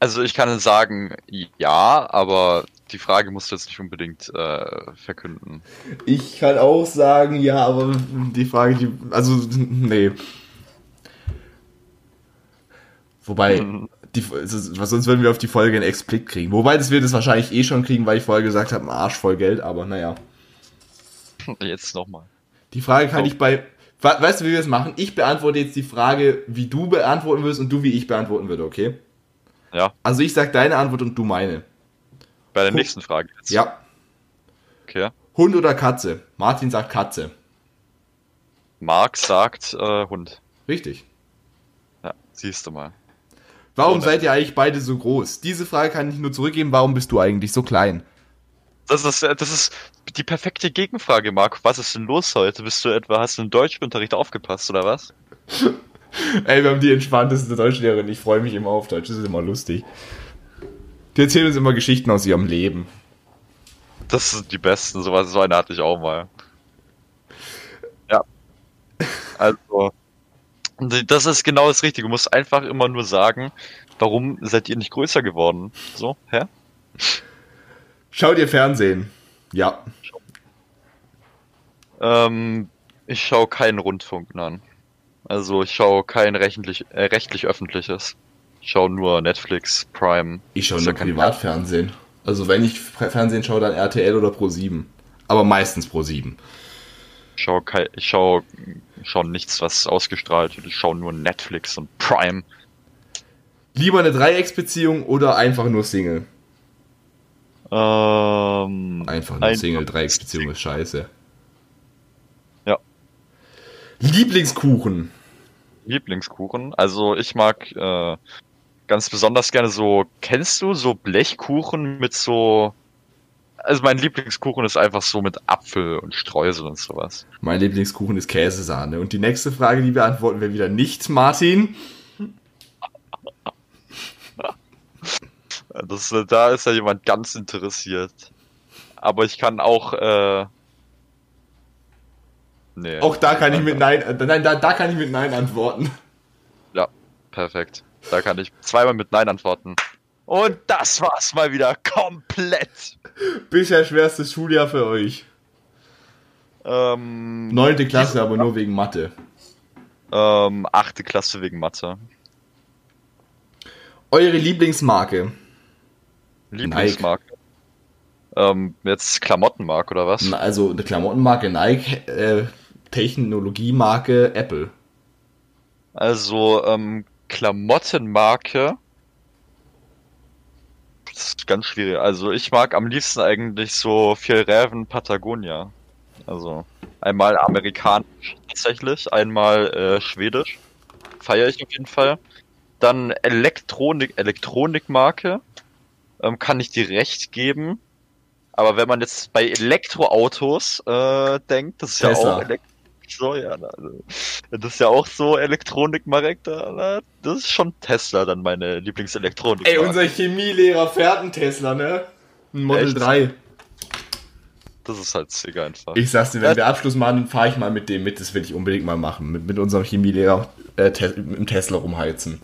Also ich kann sagen, ja, aber die Frage musst du jetzt nicht unbedingt äh, verkünden. Ich kann auch sagen, ja, aber die Frage, die, also nee. Wobei, die, sonst würden wir auf die Folge einen Explit kriegen. Wobei, das wird es wahrscheinlich eh schon kriegen, weil ich vorher gesagt habe, Arsch voll Geld, aber naja. Jetzt nochmal. Die Frage kann Oh. ich bei. We- Weißt du, wie wir es machen? Ich beantworte jetzt die Frage, wie du beantworten wirst und du, wie ich beantworten würde, okay? Ja, Also ich sag deine Antwort und du meine. Bei der Hu- nächsten Frage jetzt. Ja. Okay. Hund oder Katze? Martin sagt Katze. Marc sagt äh, Hund. Richtig. Ja, siehst du mal. Warum Oder- seid ihr eigentlich beide so groß? Diese Frage kann ich nur zurückgeben. Warum bist du eigentlich so klein? Das ist, äh, das ist die perfekte Gegenfrage, Marc. Was ist denn los heute? Bist du etwa, hast du im Deutschunterricht aufgepasst oder was? Ey, wir haben die entspannteste Deutschlehrerin. Ich freue mich immer auf Deutsch. Das ist immer lustig. Die erzählen uns immer Geschichten aus ihrem Leben. Das sind die besten, sowas, so eine hatte ich auch mal. Ja. Also, das ist genau das Richtige. Du musst einfach immer nur sagen, warum seid ihr nicht größer geworden? So, hä? Schaut ihr Fernsehen? Ja. Ähm, ich schaue keinen Rundfunk an. Also ich schaue kein rechtlich, äh, rechtlich öffentliches. Ich schaue nur Netflix, Prime. Ich schaue nur ja Privatfernsehen. Also wenn ich Fernsehen schaue, dann RTL oder Pro7. Aber meistens Pro7. Ich schaue, ich schaue nichts, was ausgestrahlt wird. Ich schaue nur Netflix und Prime. Lieber eine Dreiecksbeziehung oder einfach nur Single? Ähm, Einfach nur ein- Single. Dreiecksbeziehung ist scheiße. Ja. Lieblingskuchen. Lieblingskuchen. Also ich mag äh, ganz besonders gerne so, kennst du so Blechkuchen mit so, also mein Lieblingskuchen ist einfach so mit Apfel und Streusel und sowas. Mein Lieblingskuchen ist Käsesahne. Und die nächste Frage, die beantworten wir wieder nicht, Martin. Das, da ist ja jemand ganz interessiert. Aber ich kann auch, äh, nee. Auch da kann ich mit Nein, äh, nein, da, da kann ich mit Nein antworten. Ja, perfekt. Da kann ich zweimal mit Nein antworten. Und das war's mal wieder komplett. Bisher schwerstes Schuljahr für euch. Ähm, Neunte Klasse, aber nur wegen Mathe. ähm, achte Klasse wegen Mathe. Eure Lieblingsmarke? Lieblingsmarke. Ähm, jetzt Klamottenmarke oder was? Na, Also eine Klamottenmarke Nike, äh, Technologiemarke Apple. Also, ähm, Klamottenmarke. Das ist ganz schwierig. Also, ich mag am liebsten eigentlich so viel Raven Patagonia. Also, einmal amerikanisch tatsächlich, einmal äh, schwedisch. Feiere ich auf jeden Fall. Dann Elektronik, Elektronikmarke. Ähm, kann ich dir recht geben. Aber wenn man jetzt bei Elektroautos äh, denkt, das ist ja Tesla. auch Elek so, ja, also, das ist ja auch so Elektronik, Marek, da, na, das ist schon Tesla dann meine Lieblingselektronik. Ey, unser Chemielehrer fährt einen Tesla, ne? Ein Model Echt? 3. Das ist halt sick einfach. Ich sag's dir, wenn Ja. wir Abschluss machen, dann fahre ich mal mit dem mit. Das will ich unbedingt mal machen. Mit, mit unserem Chemielehrer äh, te dem Tesla rumheizen.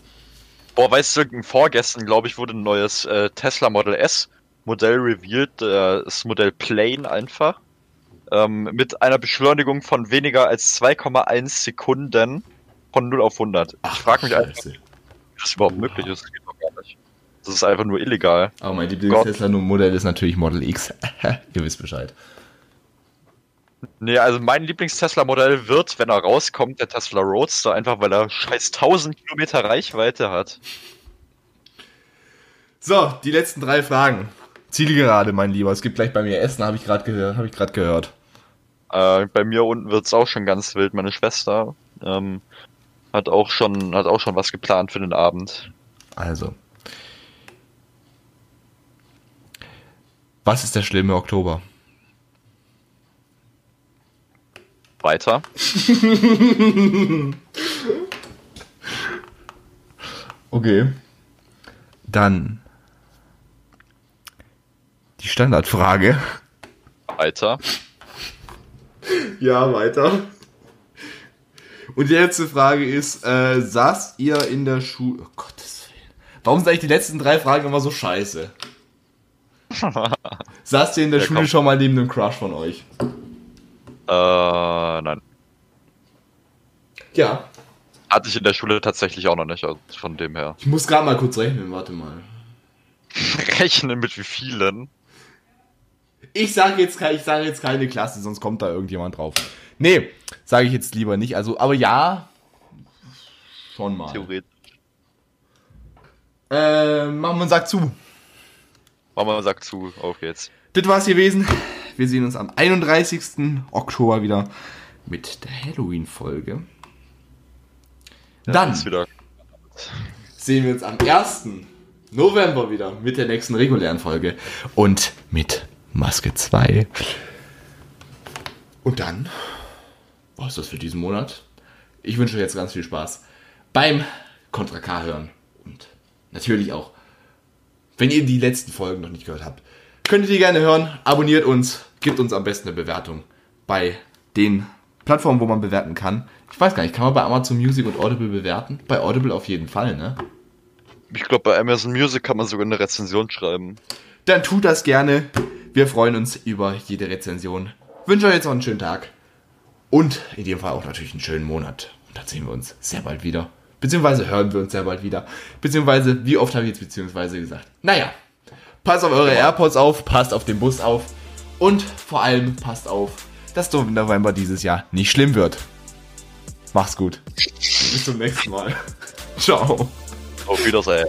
Boah, weißt du, vorgestern, glaube ich, wurde ein neues äh, Tesla Model S Modell revealed, äh, das Modell Plain einfach. Ähm, mit einer Beschleunigung von weniger als 2,1 Sekunden von 0 auf 100. ich frage mich einfach, wie das überhaupt möglich ist. Das geht doch gar nicht. Das ist einfach nur illegal. Aber mein. Lieblings-Tesla-Modell ist natürlich Model X. Ihr wisst Bescheid. Nee, also mein Lieblings-Tesla-Modell wird, wenn er rauskommt, der Tesla Roadster, einfach weil er scheiß 1000 Kilometer Reichweite hat. So, die letzten drei Fragen. Zielgerade, mein Lieber. Es gibt gleich bei mir Essen, habe ich gerade gehört. Hab ich gehört. Äh, bei mir unten wird's auch schon ganz wild. Meine Schwester ähm, hat auch schon hat auch schon was geplant für den Abend. Also. Was ist der schlimme Oktober? Weiter. Okay. Dann die Standardfrage. Weiter. Ja, weiter. Und die letzte Frage ist, äh, saßt ihr in der Schule... Oh Gottes Willen. Warum sind eigentlich die letzten drei Fragen immer so scheiße? saßt ihr in der Ja, Schule komm. schon mal neben einem Crush von euch? Äh, nein. Ja. Hatte ich in der Schule tatsächlich auch noch nicht, also von dem her. Ich muss gerade mal kurz rechnen, warte mal. Rechnen mit wie vielen? Ich sage jetzt, ich sage jetzt keine Klasse, sonst kommt da irgendjemand drauf. Nee, sage ich jetzt lieber nicht. Also, aber ja, schon mal. Theoretisch. Äh, machen wir einen Sack zu. Mama sagt zu, auf geht's. Das war's gewesen. Wir sehen uns am 31. Oktober wieder mit der Halloween-Folge. Dann wieder. sehen wir uns am 1. November wieder mit der nächsten regulären Folge und mit Maske 2. Und dann war's das für diesen Monat. Ich wünsche euch jetzt ganz viel Spaß beim Contra K hören und natürlich auch, wenn ihr die letzten Folgen noch nicht gehört habt, könnt ihr die gerne hören. Abonniert uns, gebt uns am besten eine Bewertung bei den Plattformen, wo man bewerten kann. Ich weiß gar nicht, kann man bei Amazon Music und Audible bewerten? Bei Audible auf jeden Fall, ne? Ich glaube, bei Amazon Music kann man sogar eine Rezension schreiben. Dann tut das gerne. Wir freuen uns über jede Rezension. Wünsche euch jetzt noch einen schönen Tag. Und in dem Fall auch natürlich einen schönen Monat. Und dann sehen wir uns sehr bald wieder. Beziehungsweise hören wir uns sehr bald wieder. Beziehungsweise, wie oft habe ich jetzt beziehungsweise gesagt? Naja, passt auf eure AirPods auf, passt auf den Bus auf. Und vor allem passt auf, dass der November dieses Jahr nicht schlimm wird. Macht's gut. Bis zum nächsten Mal. Ciao. Auf Wiedersehen.